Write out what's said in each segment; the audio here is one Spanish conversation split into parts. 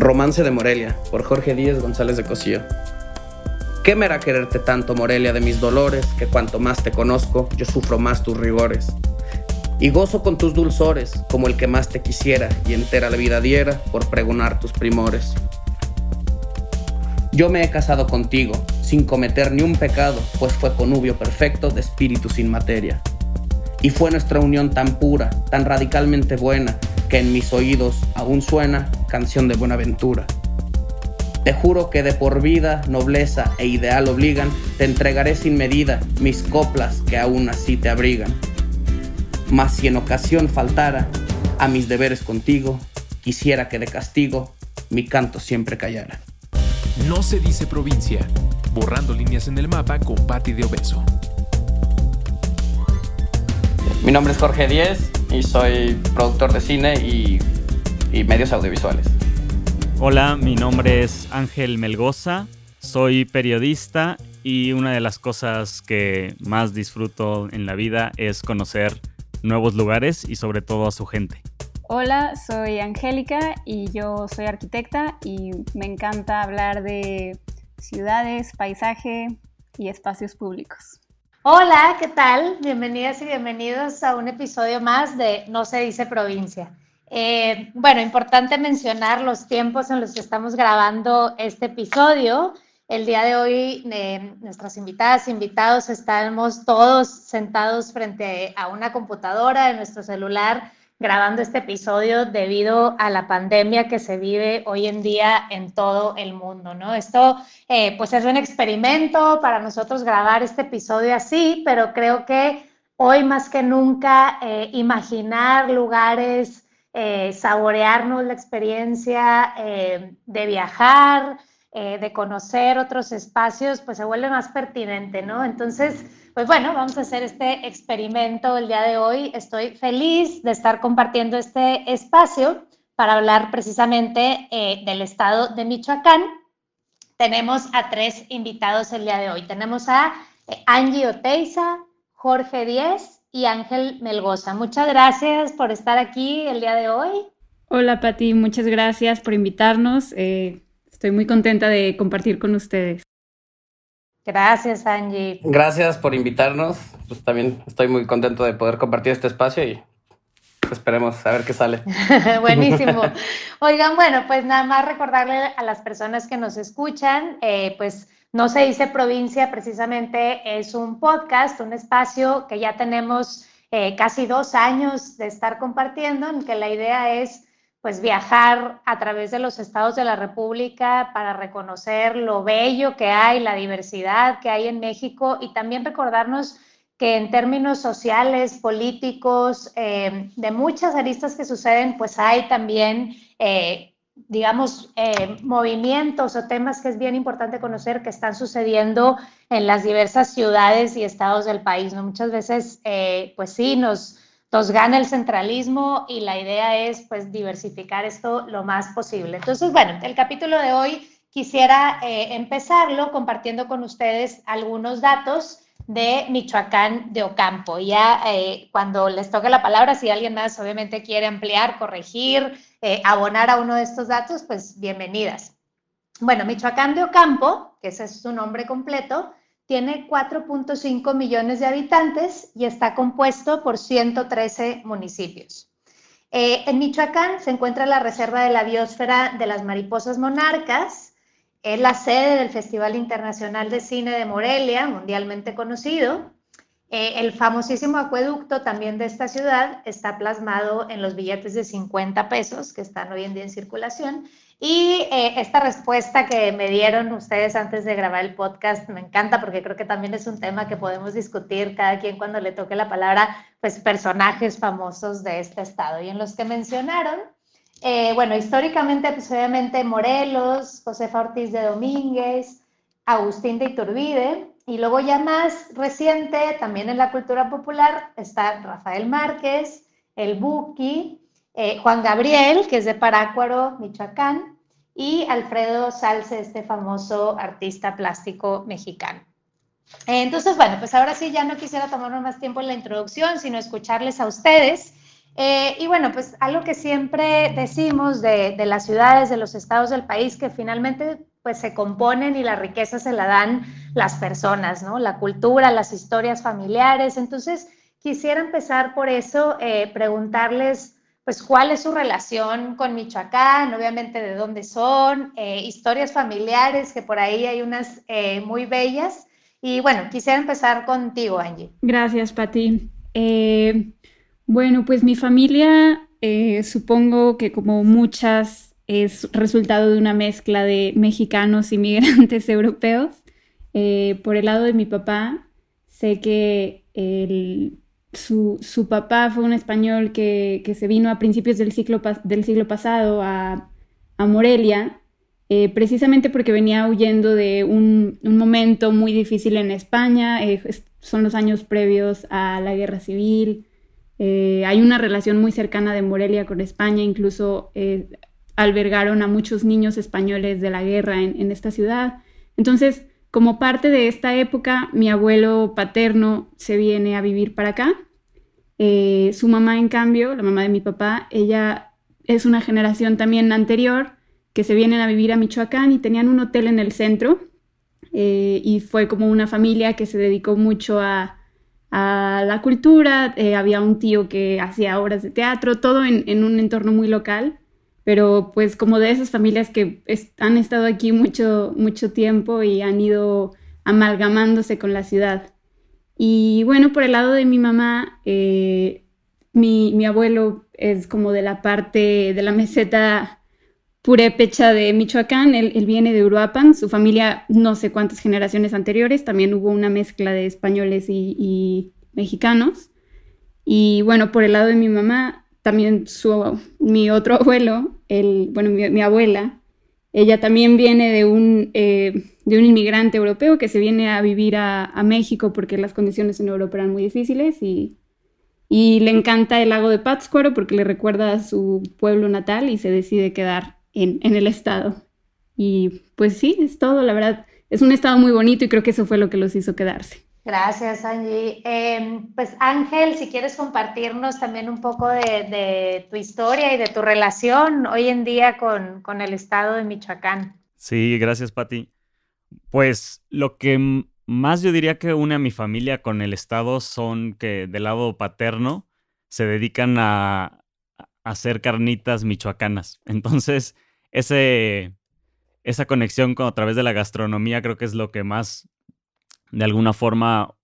Romance de Morelia, por Jorge Díez González de Cosío. ¿Qué me hará quererte tanto, Morelia, de mis dolores, que cuanto más te conozco, yo sufro más tus rigores? Y gozo con tus dulzores, como el que más te quisiera y entera la vida diera por pregonar tus primores. Yo me he casado contigo, sin cometer ni un pecado, pues fue conubio perfecto de espíritu sin materia. Y fue nuestra unión tan pura, tan radicalmente buena, que en mis oídos aún suena canción de Buenaventura. Te juro que de por vida, nobleza e ideal obligan, te entregaré sin medida mis coplas que aún así te abrigan. Mas si en ocasión faltara a mis deberes contigo, quisiera que de castigo mi canto siempre callara. No se dice provincia, borrando líneas en el mapa con Patti de Obeso. Mi nombre es Jorge Díez y soy productor de cine y, y medios audiovisuales. Hola, mi nombre es Ángel Melgoza, soy periodista y una de las cosas que más disfruto en la vida es conocer nuevos lugares y sobre todo a su gente. Hola, soy Angélica y yo soy arquitecta y me encanta hablar de ciudades, paisaje y espacios públicos. Hola, ¿qué tal? Bienvenidas y bienvenidos a un episodio más de No se dice provincia. Eh, bueno, importante mencionar los tiempos en los que estamos grabando este episodio. El día de hoy, eh, nuestras invitadas, invitados, estamos todos sentados frente a una computadora en nuestro celular grabando este episodio debido a la pandemia que se vive hoy en día en todo el mundo, ¿no? Esto, eh, pues es un experimento para nosotros grabar este episodio así, pero creo que hoy más que nunca imaginar lugares eh, saborearnos la experiencia eh, de viajar, eh, de conocer otros espacios, pues se vuelve más pertinente, ¿no? Entonces, pues bueno, vamos a hacer este experimento el día de hoy. Estoy feliz de estar compartiendo este espacio para hablar precisamente del estado de Michoacán. Tenemos a tres invitados el día de hoy. Tenemos a Angie Oteiza, Jorge Díez y Ángel Melgoza. Muchas gracias por estar aquí el día de hoy. Hola Pati, muchas gracias por invitarnos. Eh, estoy muy contenta de compartir con ustedes. Gracias, Angie. Gracias por invitarnos. Pues también estoy muy contento de poder compartir este espacio y esperemos a ver qué sale. Buenísimo. Oigan, bueno, pues nada más recordarle a las personas que nos escuchan, eh, pues no se dice provincia, precisamente es un podcast, un espacio que ya tenemos eh, casi dos años de estar compartiendo, en que la idea es pues viajar a través de los estados de la República para reconocer lo bello que hay, la diversidad que hay en México y también recordarnos que en términos sociales, políticos, eh, de muchas aristas que suceden, pues hay también eh, digamos, eh, movimientos o temas que es bien importante conocer que están sucediendo en las diversas ciudades y estados del país. Muchas veces, eh, pues sí, nos, nos gana el centralismo y la idea es, pues, diversificar esto lo más posible. Entonces, bueno, el capítulo de hoy quisiera eh, empezarlo compartiendo con ustedes algunos datos de Michoacán de Ocampo. Ya cuando les toque la palabra, si alguien más obviamente quiere ampliar, corregir, eh, abonar a uno de estos datos, pues bienvenidas. Bueno, Michoacán de Ocampo, que ese es su nombre completo, tiene 4.5 millones de habitantes y está compuesto por 113 municipios. Eh, en Michoacán se encuentra la Reserva de la Biosfera de las Mariposas Monarcas, es la sede del Festival Internacional de Cine de Morelia, mundialmente conocido, eh, el famosísimo acueducto también de esta ciudad está plasmado en los billetes de 50 pesos que están hoy en día en circulación. Y eh, esta respuesta que me dieron ustedes antes de grabar el podcast me encanta porque creo que también es un tema que podemos discutir cada quien cuando le toque la palabra, pues personajes famosos de este estado. Y en los que mencionaron, eh, bueno, históricamente, pues obviamente Morelos, Josefa Ortiz de Domínguez, Agustín de Iturbide, y luego ya más reciente, también en la cultura popular, está Rafael Márquez, el Buki, eh, Juan Gabriel, que es de Parácuaro, Michoacán, y Alfredo Salce, este famoso artista plástico mexicano. Entonces, bueno, pues ahora sí ya no quisiera tomarme más tiempo en la introducción, sino escucharles a ustedes. Eh, y bueno, pues algo que siempre decimos de, de, las ciudades, de los estados del país, que finalmente pues se componen y la riqueza se la dan las personas, ¿no? La cultura, las historias familiares. Entonces, quisiera empezar por eso, eh, preguntarles, pues, cuál es su relación con Michoacán, obviamente de dónde son, eh, historias familiares, que por ahí hay unas eh, muy bellas. Y bueno, quisiera empezar contigo, Angie. Gracias, Pati. Bueno, pues mi familia, supongo que como muchas es resultado de una mezcla de mexicanos y migrantes europeos. Eh, por el lado de mi papá, sé que su, papá fue un español que, se vino a principios del siglo, del siglo pasado a, Morelia, eh, precisamente porque venía huyendo de un, momento muy difícil en España. Eh, son los años previos a la guerra civil. Hay una relación muy cercana de Morelia con España, incluso albergaron a muchos niños españoles de la guerra en, esta ciudad. Entonces, como parte de esta época, mi abuelo paterno se viene a vivir para acá. Eh, su mamá, en cambio, la mamá de mi papá, ella es una generación también anterior que se vienen a vivir a Michoacán y tenían un hotel en el centro. Eh, y fue como una familia que se dedicó mucho a, la cultura. Eh, había un tío que hacía obras de teatro, todo en un entorno muy local pero pues como de esas familias que han estado aquí mucho, mucho tiempo y han ido amalgamándose con la ciudad. Y bueno, por el lado de mi mamá, eh, mi, abuelo es como de la parte de la meseta purépecha de Michoacán, él, viene de Uruapan, su familia no sé cuántas generaciones anteriores, también hubo una mezcla de españoles y mexicanos. Y bueno, por el lado de mi mamá, también su, mi otro abuelo, el, bueno, mi, abuela, ella también viene de un, eh, de un inmigrante europeo que se viene a vivir a, México porque las condiciones en Europa eran muy difíciles y, y, le encanta el lago de Pátzcuaro porque le recuerda a su pueblo natal y se decide quedar en, en el estado. Y pues sí, es todo, la verdad. Es un estado muy bonito y creo que eso fue lo que los hizo quedarse. Gracias, Angie. Em, pues Ángel, si quieres compartirnos también un poco de, tu historia y de tu relación hoy en día con, el estado de Michoacán. Sí, gracias, Pati. Pues lo que más yo diría que une a mi familia con el estado son que del lado paterno se dedican a, hacer carnitas michoacanas. Entonces, ese, esa conexión con, a través de la gastronomía creo que es lo que más de alguna forma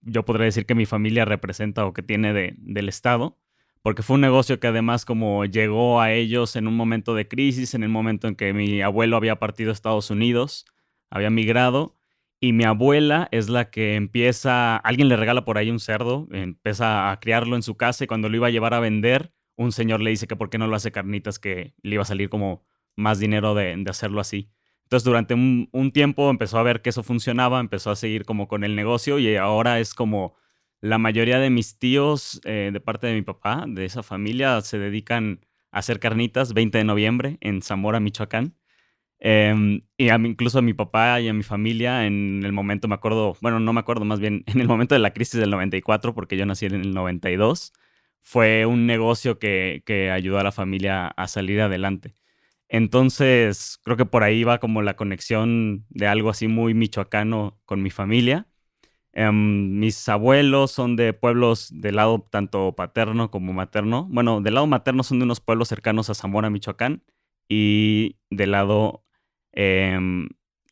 yo podría decir que mi familia representa o que tiene de, del Estado, porque fue un negocio que además como llegó a ellos en un momento de crisis, en el momento en que mi abuelo había partido a Estados Unidos, había migrado, y mi abuela es la que empieza, alguien le regala por ahí un cerdo, empieza a criarlo en su casa y cuando lo iba a llevar a vender, un señor le dice que por qué no lo hace carnitas, que le iba a salir como más dinero de, hacerlo así. Entonces durante un, tiempo empezó a ver que eso funcionaba, empezó a seguir como con el negocio y ahora es como la mayoría de mis tíos eh, de parte de mi papá, de esa familia, se dedican a hacer carnitas 20 de noviembre en Zamora, Michoacán. Em, y incluso a mi papá y a mi familia en el momento, me acuerdo, bueno, no me acuerdo más bien, en el momento de la crisis del 94, porque yo nací en el 92, fue un negocio que, que ayudó a la familia a salir adelante. Entonces, creo que por ahí va como la conexión de algo así muy michoacano con mi familia. Em, mis abuelos son de pueblos del lado tanto paterno como materno. Bueno, del lado materno son de unos pueblos cercanos a Zamora, Michoacán. Y del lado... Em,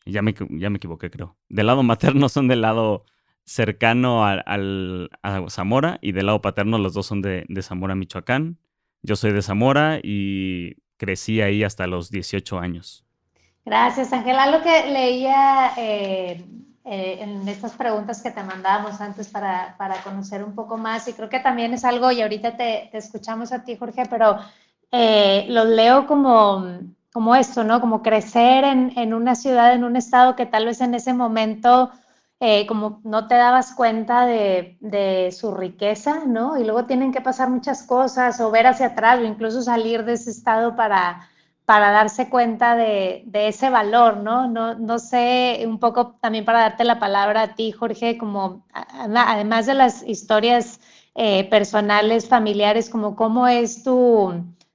ya, me, ya me equivoqué, creo. Del lado materno son del lado cercano a, a Zamora y del lado paterno los dos son de, de Zamora, Michoacán. Yo soy de Zamora y crecí ahí hasta los 18 años. Gracias, Ángela. Lo que leía eh, eh, en estas preguntas que te mandábamos antes para, para, conocer un poco más, y creo que también es algo, y ahorita te, te escuchamos a ti, Jorge, pero eh, los leo como, como esto, ¿no? Como crecer en, en, una ciudad, en un estado que tal vez en ese momento eh, como no te dabas cuenta de, su riqueza, ¿no? Y luego tienen que pasar muchas cosas o ver hacia atrás o incluso salir de ese estado para, para darse cuenta de, ese valor, ¿no? ¿no? No sé, un poco también para darte la palabra a ti, Jorge, como además de las historias eh, personales, familiares, como cómo es tu,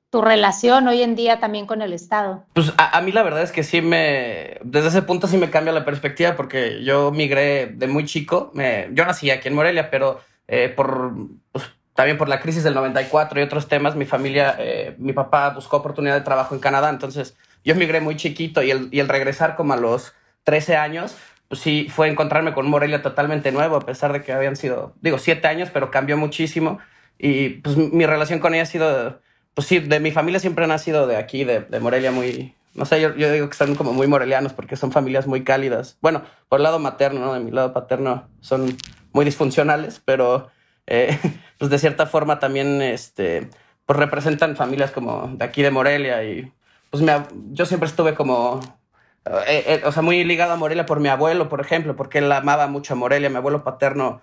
tu relación hoy en día también con el Estado? Pues a, mí la verdad es que sí me, desde ese punto sí me cambia la perspectiva porque yo migré de muy chico, me, yo nací aquí en Morelia, pero eh, por, pues, también por la crisis del 94 y otros temas, mi familia, eh, mi papá buscó oportunidad de trabajo en Canadá, entonces yo migré muy chiquito y el, y el regresar como a los 13 años, pues sí, fue encontrarme con Morelia totalmente nuevo, a pesar de que habían sido, digo, siete años, pero cambió muchísimo. Y pues mi relación con ella ha sido pues sí, de mi familia siempre han nacido de aquí, de, Morelia, muy, no sé, yo, digo que son como muy morelianos porque son familias muy cálidas. Bueno, por el lado materno, ¿no? De mi lado paterno son muy disfuncionales, pero eh, pues de cierta forma también, este, pues representan familias como de aquí de Morelia y pues me, yo siempre estuve como, eh, eh, o sea, muy ligado a Morelia por mi abuelo, por ejemplo, porque él amaba mucho a Morelia. Mi abuelo paterno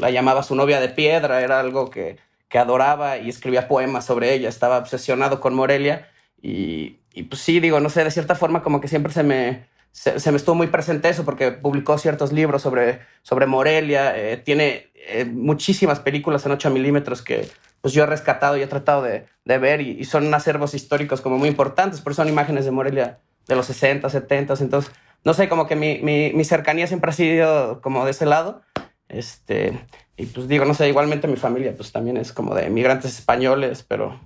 la llamaba su novia de piedra, era algo que que adoraba y escribía poemas sobre ella, estaba obsesionado con Morelia y, y pues sí, digo, no sé, de cierta forma como que siempre se me, se, me estuvo muy presente eso porque publicó ciertos libros sobre, sobre Morelia, eh, tiene eh, muchísimas películas en 8 milímetros que pues yo he rescatado y he tratado de, de ver y, son acervos históricos como muy importantes, pero son imágenes de Morelia de los 60, 70, entonces, no sé, como que mi, mi, mi cercanía siempre ha sido como de ese lado. Este, y pues digo, no sé, igualmente mi familia pues también es como de migrantes españoles, pero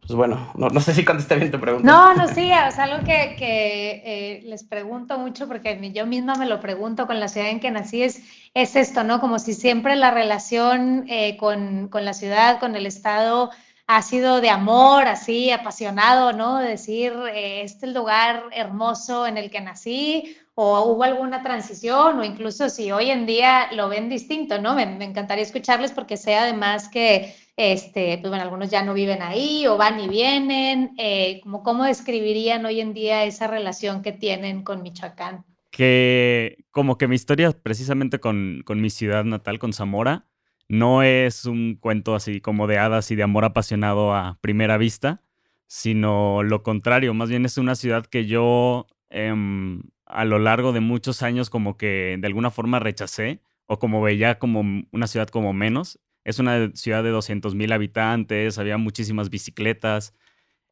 pues bueno, no, no sé si contesté bien tu pregunta. No, no, sí, es algo que, que eh, les pregunto mucho porque yo misma me lo pregunto con la ciudad en que nací, es, es esto, ¿no? Como si siempre la relación eh, con, con, la ciudad, con el Estado, ha sido de amor, así, apasionado, ¿no? Decir, eh, este es el lugar hermoso en el que nací, o hubo alguna transición o incluso si hoy en día lo ven distinto, ¿no? Me, encantaría escucharles porque sé además que, este, pues bueno, algunos ya no viven ahí o van y vienen, eh, como cómo describirían hoy en día esa relación que tienen con Michoacán. Que como que mi historia precisamente con, con mi ciudad natal, con Zamora, no es un cuento así como de hadas y de amor apasionado a primera vista, sino lo contrario, más bien es una ciudad que yo em, a lo largo de muchos años como que de alguna forma rechacé o como veía como una ciudad como menos. Es una ciudad de 200 mil habitantes, había muchísimas bicicletas,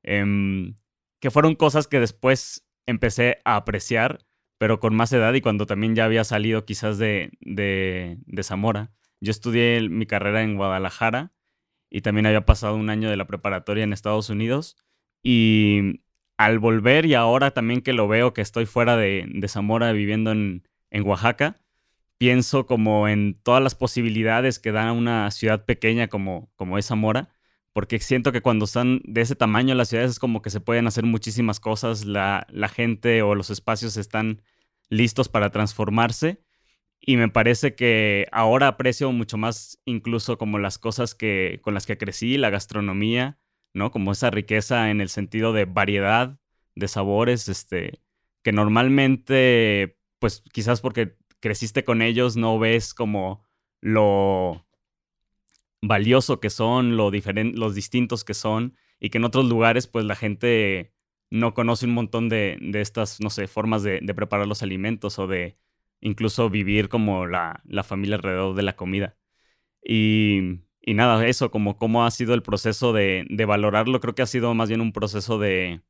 em, que fueron cosas que después empecé a apreciar, pero con más edad y cuando también ya había salido quizás de, de, de Zamora. Yo estudié mi carrera en Guadalajara y también había pasado un año de la preparatoria en Estados Unidos y al volver y ahora también que lo veo que estoy fuera de, Zamora viviendo en, Oaxaca, pienso como en todas las posibilidades que da una ciudad pequeña como, como es Zamora, porque siento que cuando están de ese tamaño las ciudades es como que se pueden hacer muchísimas cosas, la, la gente o los espacios están listos para transformarse y me parece que ahora aprecio mucho más incluso como las cosas que, con las que crecí, la gastronomía, ¿no? Como esa riqueza en el sentido de variedad de sabores, este, que normalmente, pues quizás porque creciste con ellos, no ves como lo valioso que son, lo los distintos que son, y que en otros lugares, pues la gente no conoce un montón de, estas, no sé, formas de, preparar los alimentos o de incluso vivir como la, la familia alrededor de la comida. Y y nada, eso, como cómo ha sido el proceso de, valorarlo, creo que ha sido más bien un proceso de,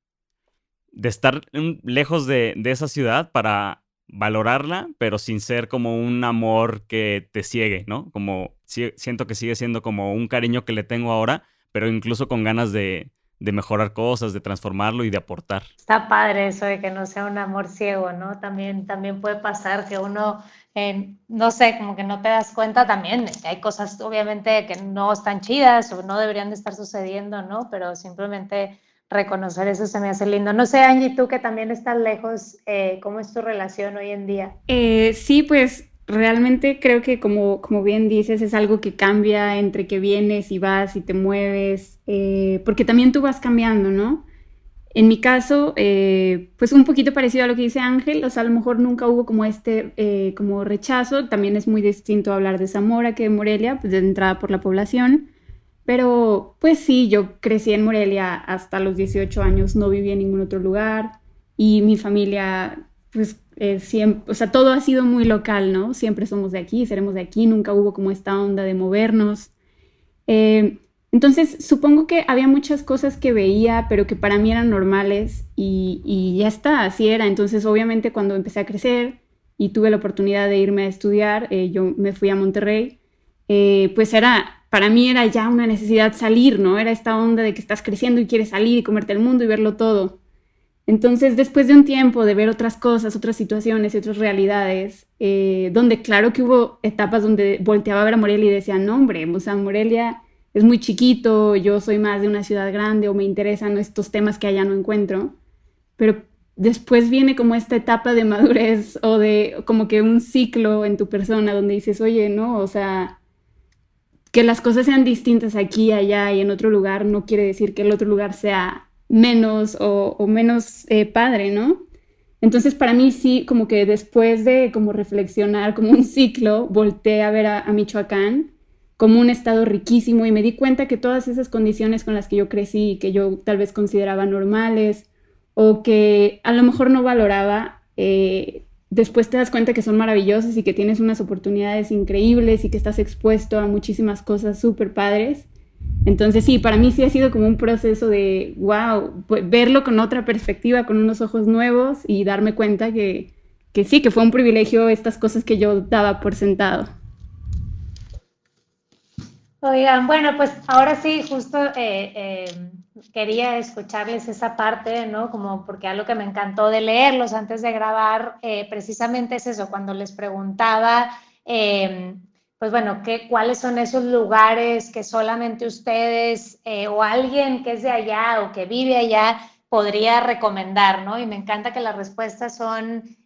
de estar lejos de, esa ciudad para valorarla, pero sin ser como un amor que te ciegue, ¿no? Como siento que sigue siendo como un cariño que le tengo ahora, pero incluso con ganas de, de mejorar cosas, de transformarlo y de aportar. Está padre eso de que no sea un amor ciego, ¿no? También, también puede pasar que uno no sé, como que no te das cuenta también, que hay cosas obviamente que no están chidas o no deberían de estar sucediendo, ¿no? Pero simplemente reconocer eso se me hace lindo. No sé, Angie, tú que también estás lejos, eh, ¿cómo es tu relación hoy en día? Eh, sí, pues realmente creo que como, como bien dices, es algo que cambia entre que vienes y vas y te mueves, eh, porque también tú vas cambiando, ¿no? En mi caso, eh, pues un poquito parecido a lo que dice Ángel, o sea, a lo mejor nunca hubo como este eh, como rechazo, también es muy distinto hablar de Zamora que de Morelia, pues de entrada por la población, Pero pues sí, yo crecí en Morelia hasta los 18 años, no viví en ningún otro lugar y mi familia, pues eh, siempre, o sea, todo ha sido muy local, ¿no? Siempre somos de aquí, seremos de aquí, nunca hubo como esta onda de movernos. Eh, entonces, supongo que había muchas cosas que veía, pero que para mí eran normales y, ya está, así era. Entonces, obviamente, cuando empecé a crecer y tuve la oportunidad de irme a estudiar, eh, yo me fui a Monterrey, eh, pues era, para mí era ya una necesidad salir, ¿no? Era esta onda de que estás creciendo y quieres salir y comerte el mundo y verlo todo. Entonces, después de un tiempo de ver otras cosas, otras situaciones y otras realidades, eh, donde claro que hubo etapas donde volteaba a ver a Morelia y decía, no, hombre, o sea, Morelia es muy chiquito, yo soy más de una ciudad grande o me interesan estos temas que allá no encuentro, pero después viene como esta etapa de madurez o de como que un ciclo en tu persona donde dices, oye, no, o sea, que las cosas sean distintas aquí, allá y en otro lugar no quiere decir que el otro lugar sea menos o, menos eh, padre, ¿no? Entonces para mí sí, como que después de como reflexionar como un ciclo, volteé a ver a Michoacán como un estado riquísimo y me di cuenta que todas esas condiciones con las que yo crecí y que yo tal vez consideraba normales o que a lo mejor no valoraba, eh, después te das cuenta que son maravillosas y que tienes unas oportunidades increíbles y que estás expuesto a muchísimas cosas súper padres. Entonces sí, para mí sí ha sido como un proceso de, wow, verlo con otra perspectiva, con unos ojos nuevos y darme cuenta que, que sí, que fue un privilegio estas cosas que yo daba por sentado. Oigan, bueno, pues ahora sí, justo eh, eh, quería escucharles esa parte, ¿no? Como porque algo que me encantó de leerlos antes de grabar, eh, precisamente es eso, cuando les preguntaba, pues bueno, ¿qué, ¿cuáles son esos lugares que solamente ustedes o alguien que es de allá o que vive allá podría recomendar, ¿no? Y me encanta que las respuestas son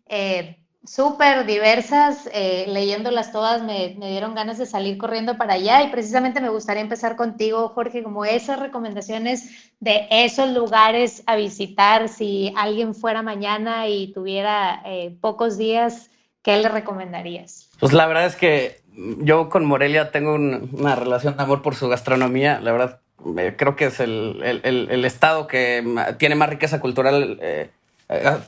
súper diversas, eh, leyéndolas todas me, dieron ganas de salir corriendo para allá y precisamente me gustaría empezar contigo, Jorge, como esas recomendaciones de esos lugares a visitar si alguien fuera mañana y tuviera eh, pocos días, ¿qué le recomendarías? Pues la verdad es que yo con Morelia tengo una relación de amor por su gastronomía, la verdad eh, creo que es el, estado que tiene más riqueza cultural eh,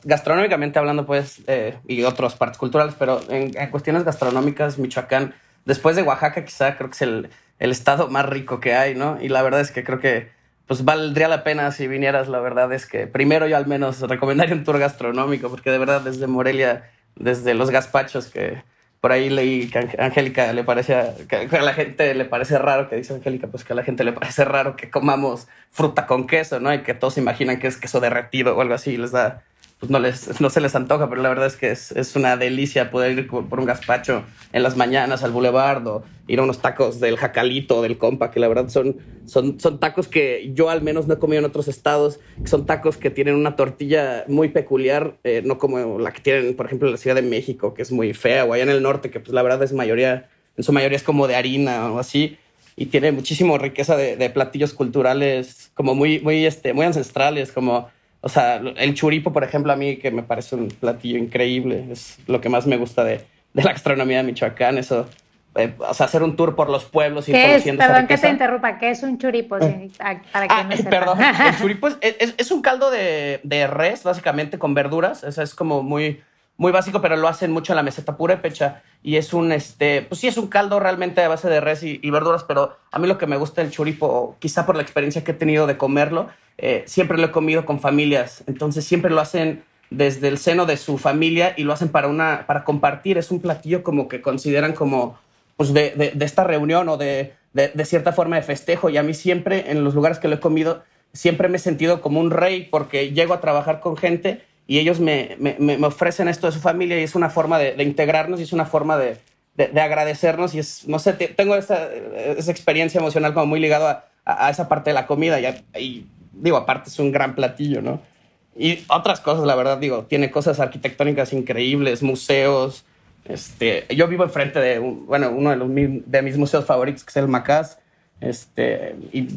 gastronómicamente hablando, pues, eh, y otras partes culturales, pero en, cuestiones gastronómicas, Michoacán, después de Oaxaca, quizá creo que es el, el, estado más rico que hay, ¿no? Y la verdad es que creo que, pues, valdría la pena si vinieras. La verdad es que primero yo al menos recomendaría un tour gastronómico, porque de verdad desde Morelia, desde los gazpachos que por ahí leí que a Angélica le parecía, que a la gente le parece raro, que dice Angélica, pues que a la gente le parece raro que comamos fruta con queso, ¿no? Y que todos imaginan que es queso derretido o algo así, y les da pues no, les, no se les antoja, pero la verdad es que es, es una delicia poder ir por un gazpacho en las mañanas al boulevard o ir a unos tacos del jacalito, del compa, que la verdad son, son, son tacos que yo al menos no he comido en otros estados, son tacos que tienen una tortilla muy peculiar, eh, no como la que tienen, por ejemplo, en la Ciudad de México, que es muy fea, o allá en el norte, que pues la verdad es mayoría, en su mayoría es como de harina o así, y tiene muchísima riqueza de, de platillos culturales, como muy, muy, este, muy ancestrales, como o sea, el churipo, por ejemplo, a mí que me parece un platillo increíble, es lo que más me gusta de, de la gastronomía de Michoacán, eso, eh, o sea, hacer un tour por los pueblos y ¿Qué es? Perdón que te interrumpa, ¿qué es un churipo? Eh. para ah, perdón, el churipo es, es, es un caldo de, de, res, básicamente, con verduras, eso es como muy muy básico, pero lo hacen mucho en la meseta purépecha. Y es un, este, pues sí, es un caldo realmente a base de res y, verduras, pero a mí lo que me gusta del churipo, quizá por la experiencia que he tenido de comerlo, eh, siempre lo he comido con familias. Entonces siempre lo hacen desde el seno de su familia y lo hacen para, una, para compartir. Es un platillo como que consideran como, pues, de, de, de esta reunión o de, de cierta forma de festejo. Y a mí siempre, en los lugares que lo he comido, siempre me he sentido como un rey porque llego a trabajar con gente y ellos me, me, me, ofrecen esto de su familia y es una forma de, de integrarnos y es una forma de, de, agradecernos y es, no sé, tengo esa, esa, experiencia emocional como muy ligado a, a, esa parte de la comida y, y, digo, aparte es un gran platillo, ¿no? Y otras cosas, la verdad, digo, tiene cosas arquitectónicas increíbles, museos. Este, yo vivo enfrente de, bueno, uno de, los, de mis museos favoritos, que es el Macás. Este, y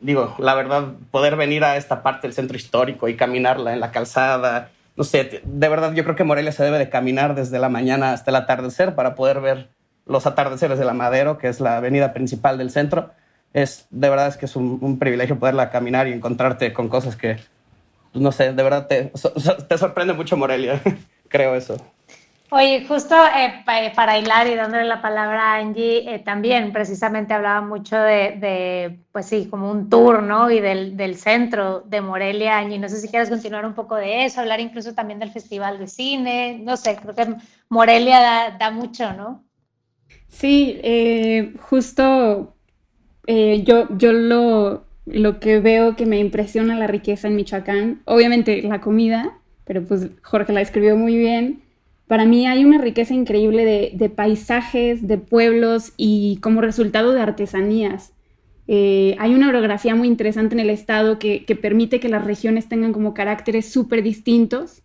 digo, la verdad, poder venir a esta parte del centro histórico y caminarla en la calzada, no sé, de verdad yo creo que Morelia se debe de caminar desde la mañana hasta el atardecer para poder ver los atardeceres de la Madero, que es la avenida principal del centro. es, de verdad es que es un, privilegio poderla caminar y encontrarte con cosas que, pues, no sé, de verdad te, te sorprende mucho Morelia, creo eso. Oye, justo eh, para hilar y dándole la palabra a Angie, eh, también precisamente hablaba mucho de, pues sí, como un tour, ¿no? Y del, del, centro de Morelia, Angie. No sé si quieres continuar un poco de eso, hablar incluso también del Festival de Cine. No sé, creo que Morelia da, da mucho, ¿no? Sí, eh, justo yo, yo lo, lo que veo que me impresiona la riqueza en Michoacán, obviamente la comida, pero pues Jorge la escribió muy bien para mí hay una riqueza increíble de, paisajes, de pueblos y como resultado de artesanías. Eh, hay una orografía muy interesante en el estado que, permite que las regiones tengan como caracteres súper distintos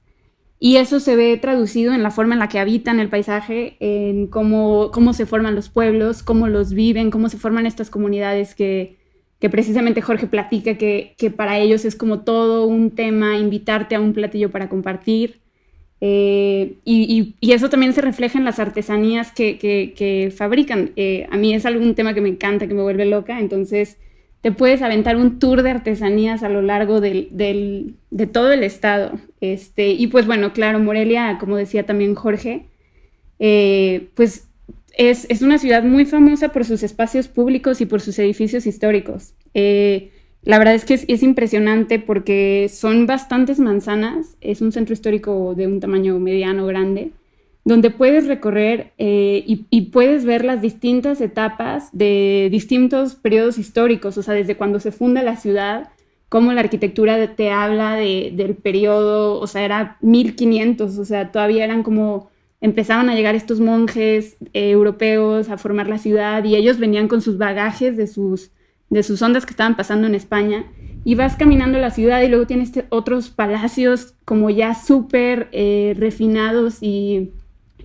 y eso se ve traducido en la forma en la que habitan el paisaje, en cómo, se forman los pueblos, cómo los viven, cómo se forman estas comunidades que, precisamente Jorge platica que, que para ellos es como todo un tema invitarte a un platillo para compartir. Eh, y, eso también se refleja en las artesanías que, fabrican. Eh, a mí es algún tema que me encanta, que me vuelve loca, entonces te puedes aventar un tour de artesanías a lo largo de todo el estado. Este, y pues bueno, claro, Morelia, como decía también Jorge, eh, pues es, es, una ciudad muy famosa por sus espacios públicos y por sus edificios históricos. La verdad es que es, impresionante porque son bastantes manzanas, es un centro histórico de un tamaño mediano grande, donde puedes recorrer eh, y, puedes ver las distintas etapas de distintos periodos históricos, o sea, desde cuando se funda la ciudad, cómo la arquitectura te habla del periodo, o sea, era 1500, o sea, todavía eran como, empezaban a llegar estos monjes eh, europeos a formar la ciudad y ellos venían con sus bagajes de sus de sus ondas que estaban pasando en España, y vas caminando la ciudad y luego tienes otros palacios como ya súper eh, refinados y,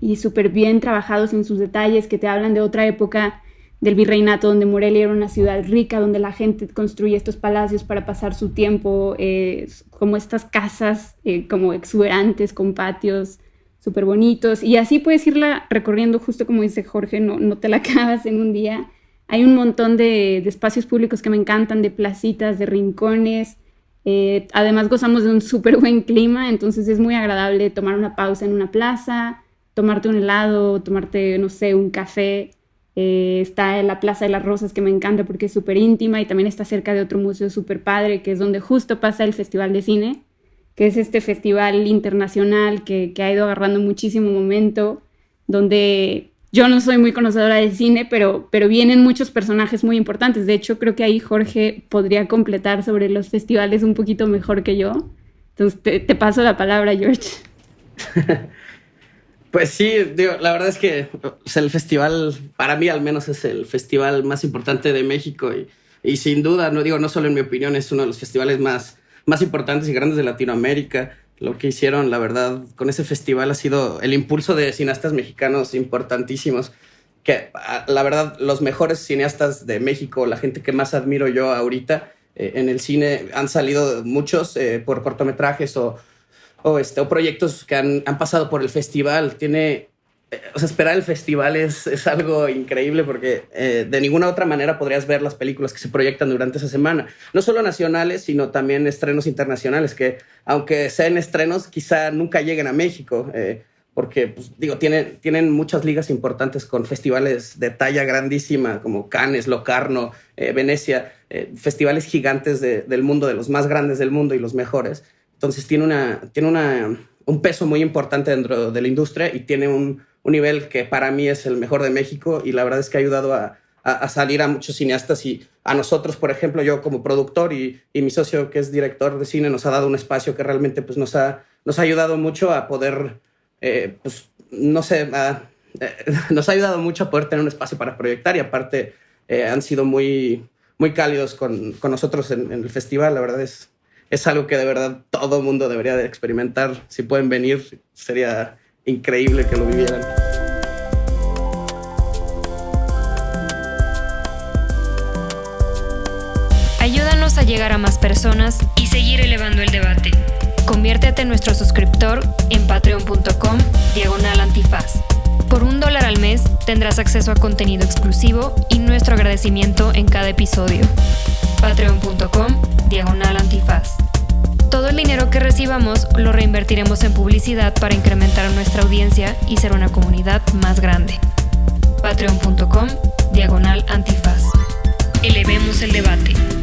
y súper bien trabajados en sus detalles que te hablan de otra época del virreinato, donde Morelia era una ciudad rica, donde la gente construía estos palacios para pasar su tiempo, eh, como estas casas eh, como exuberantes, con patios súper bonitos, y así puedes irla recorriendo justo como dice Jorge, no, no te la acabas en un día, hay un montón de, espacios públicos que me encantan, de placitas, de rincones. Eh, además gozamos de un súper buen clima, entonces es muy agradable tomar una pausa en una plaza, tomarte un helado, tomarte, no sé, un café. Eh, está en la Plaza de las Rosas que me encanta porque es súper íntima y también está cerca de otro museo súper padre que es donde justo pasa el Festival de Cine, que es este festival internacional que, que ha ido agarrando muchísimo momento, donde yo no soy muy conocedora de cine, pero, pero vienen muchos personajes muy importantes. De hecho, creo que ahí Jorge podría completar sobre los festivales un poquito mejor que yo. Entonces, te, paso la palabra, George. Pues sí, digo, la verdad es que el festival, para mí al menos, es el festival más importante de México y, y, sin duda, no digo, no solo en mi opinión, es uno de los festivales más, más importantes y grandes de Latinoamérica lo que hicieron, la verdad, con ese festival ha sido el impulso de cineastas mexicanos importantísimos. Que la verdad, los mejores cineastas de México, la gente que más admiro yo ahorita eh, en el cine, han salido muchos eh, por cortometrajes o, o, este, o proyectos que han, han pasado por el festival. Tiene o sea, esperar el festival es, es algo increíble porque eh, de ninguna otra manera podrías ver las películas que se proyectan durante esa semana. No solo nacionales, sino también estrenos internacionales que, aunque sean estrenos, quizá nunca lleguen a México. Eh, porque, pues, digo, tienen, tienen muchas ligas importantes con festivales de talla grandísima, como Cannes, Locarno, eh, Venecia, festivales gigantes del mundo, de los más grandes del mundo y los mejores. Entonces tiene, una, tiene una, un peso muy importante dentro de la industria y tiene un, un nivel que para mí es el mejor de México y la verdad es que ha ayudado a, salir a muchos cineastas y a nosotros, por ejemplo, yo como productor y, mi socio que es director de cine nos ha dado un espacio que realmente pues, nos, ha, nos ha ayudado mucho a poder, eh, pues, no sé, eh, nos ha ayudado mucho a poder tener un espacio para proyectar y aparte eh, han sido muy, muy cálidos con, con nosotros en, en, el festival, la verdad es, es algo que de verdad todo mundo debería de experimentar, si pueden venir sería increíble que lo vivieran. Ayúdanos a llegar a más personas y seguir elevando el debate. Conviértete en nuestro suscriptor en patreon.com diagonal antifaz. Por un dólar al mes tendrás acceso a contenido exclusivo y nuestro agradecimiento en cada episodio. Patreon.com Diagonal Antifaz. Todo el dinero que recibamos lo reinvertiremos en publicidad para incrementar nuestra audiencia y ser una comunidad más grande. Patreon.com Diagonal Antifaz. Elevemos el debate.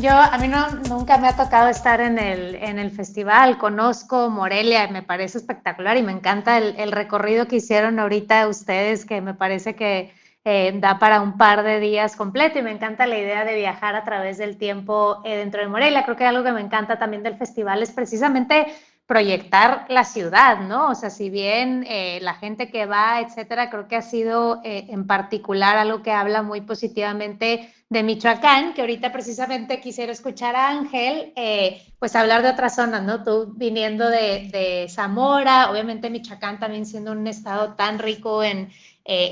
Yo, a mí no, nunca me ha tocado estar en el, en el festival, conozco Morelia, me parece espectacular y me encanta el, recorrido que hicieron ahorita ustedes, que me parece que eh, da para un par de días completo y me encanta la idea de viajar a través del tiempo eh, dentro de Morelia. Creo que algo que me encanta también del festival es precisamente proyectar la ciudad, ¿no? O sea, si bien eh, la gente que va, etcétera, creo que ha sido eh, en particular algo que habla muy positivamente de Michoacán, que ahorita precisamente quisiera escuchar a Ángel, eh, pues hablar de otras zonas, ¿no? Tú viniendo de, de, Zamora, obviamente Michoacán también siendo un estado tan rico en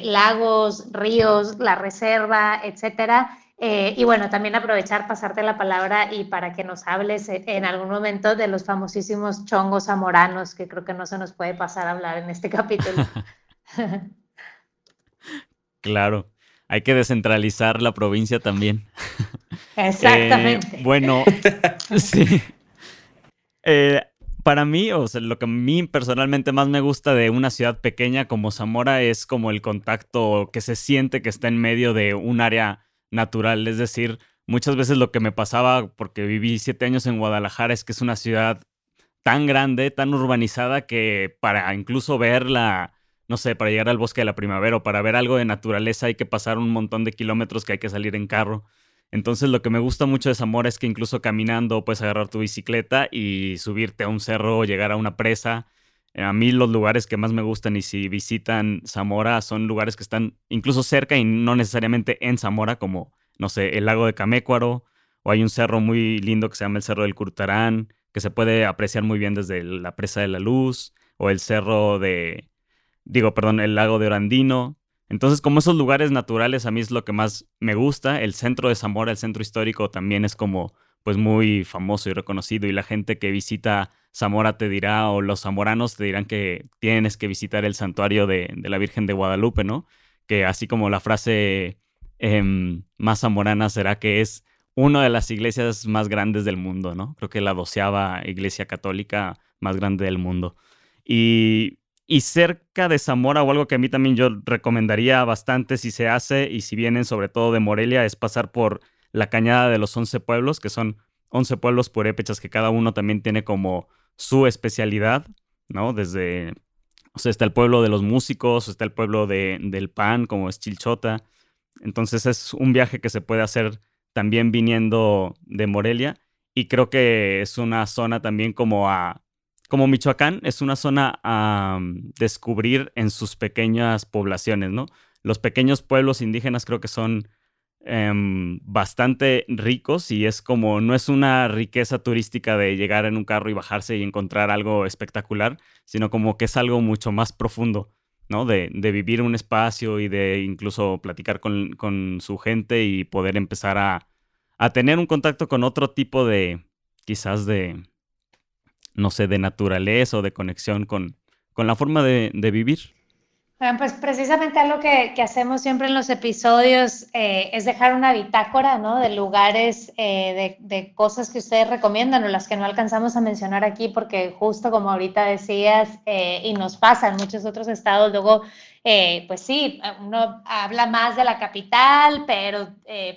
lagos, ríos, la reserva, etcétera. Eh, y bueno, también aprovechar, pasarte la palabra y para que nos hables en algún momento de los famosísimos chongos zamoranos, que creo que no se nos puede pasar a hablar en este capítulo. claro, hay que descentralizar la provincia también. Exactamente. Eh, bueno, sí. Eh, para mí, o sea, lo que a mí personalmente más me gusta de una ciudad pequeña como Zamora es como el contacto que se siente que está en medio de un área natural. Es decir, muchas veces lo que me pasaba, porque viví siete años en Guadalajara, es que es una ciudad tan grande, tan urbanizada, que para incluso verla, no sé, para llegar al bosque de la primavera o para ver algo de naturaleza hay que pasar un montón de kilómetros que hay que salir en carro. Entonces lo que me gusta mucho de Zamora es que incluso caminando puedes agarrar tu bicicleta y subirte a un cerro o llegar a una presa. A mí los lugares que más me gustan y si visitan Zamora son lugares que están incluso cerca y no necesariamente en Zamora, como, no sé, el lago de Camécuaro, o hay un cerro muy lindo que se llama el Cerro del Curtarán, que se puede apreciar muy bien desde la Presa de la Luz, o el cerro de, digo, perdón, el lago de Orandino. Entonces, como esos lugares naturales a mí es lo que más me gusta. El centro de Zamora, el centro histórico, también es como, pues, muy famoso y reconocido, y la gente que visita Zamora te dirá, o los zamoranos te dirán que tienes que visitar el santuario de, la Virgen de Guadalupe, ¿no? Que así como la frase em, más zamorana será que es una de las iglesias más grandes del mundo, ¿no? Creo que la doceava iglesia católica más grande del mundo. Y, y cerca de Zamora, o algo que a mí también yo recomendaría bastante si se hace, y si vienen sobre todo de Morelia, es pasar por la cañada de los once pueblos, que son once pueblos purépechas que cada uno también tiene como su especialidad, ¿no? Desde, o sea, está el pueblo de los músicos, está el pueblo de, del pan, como es Chilchota. Entonces es un viaje que se puede hacer también viniendo de Morelia y creo que es una zona también como a, como Michoacán, es una zona a descubrir en sus pequeñas poblaciones, ¿no? Los pequeños pueblos indígenas creo que son Em, bastante ricos y es como, no es una riqueza turística de llegar en un carro y bajarse y encontrar algo espectacular, sino como que es algo mucho más profundo, ¿no? De, de vivir un espacio y de incluso platicar con, con su gente y poder empezar a, a, tener un contacto con otro tipo de, quizás de, no sé, de naturaleza o de conexión con, con la forma de, de vivir. Pues precisamente algo que, que, hacemos siempre en los episodios eh, es dejar una bitácora, ¿no? De lugares, eh, de, de, cosas que ustedes recomiendan o las que no alcanzamos a mencionar aquí, porque justo como ahorita decías, eh, y nos pasa en muchos otros estados, luego, pues sí, uno habla más de la capital, pero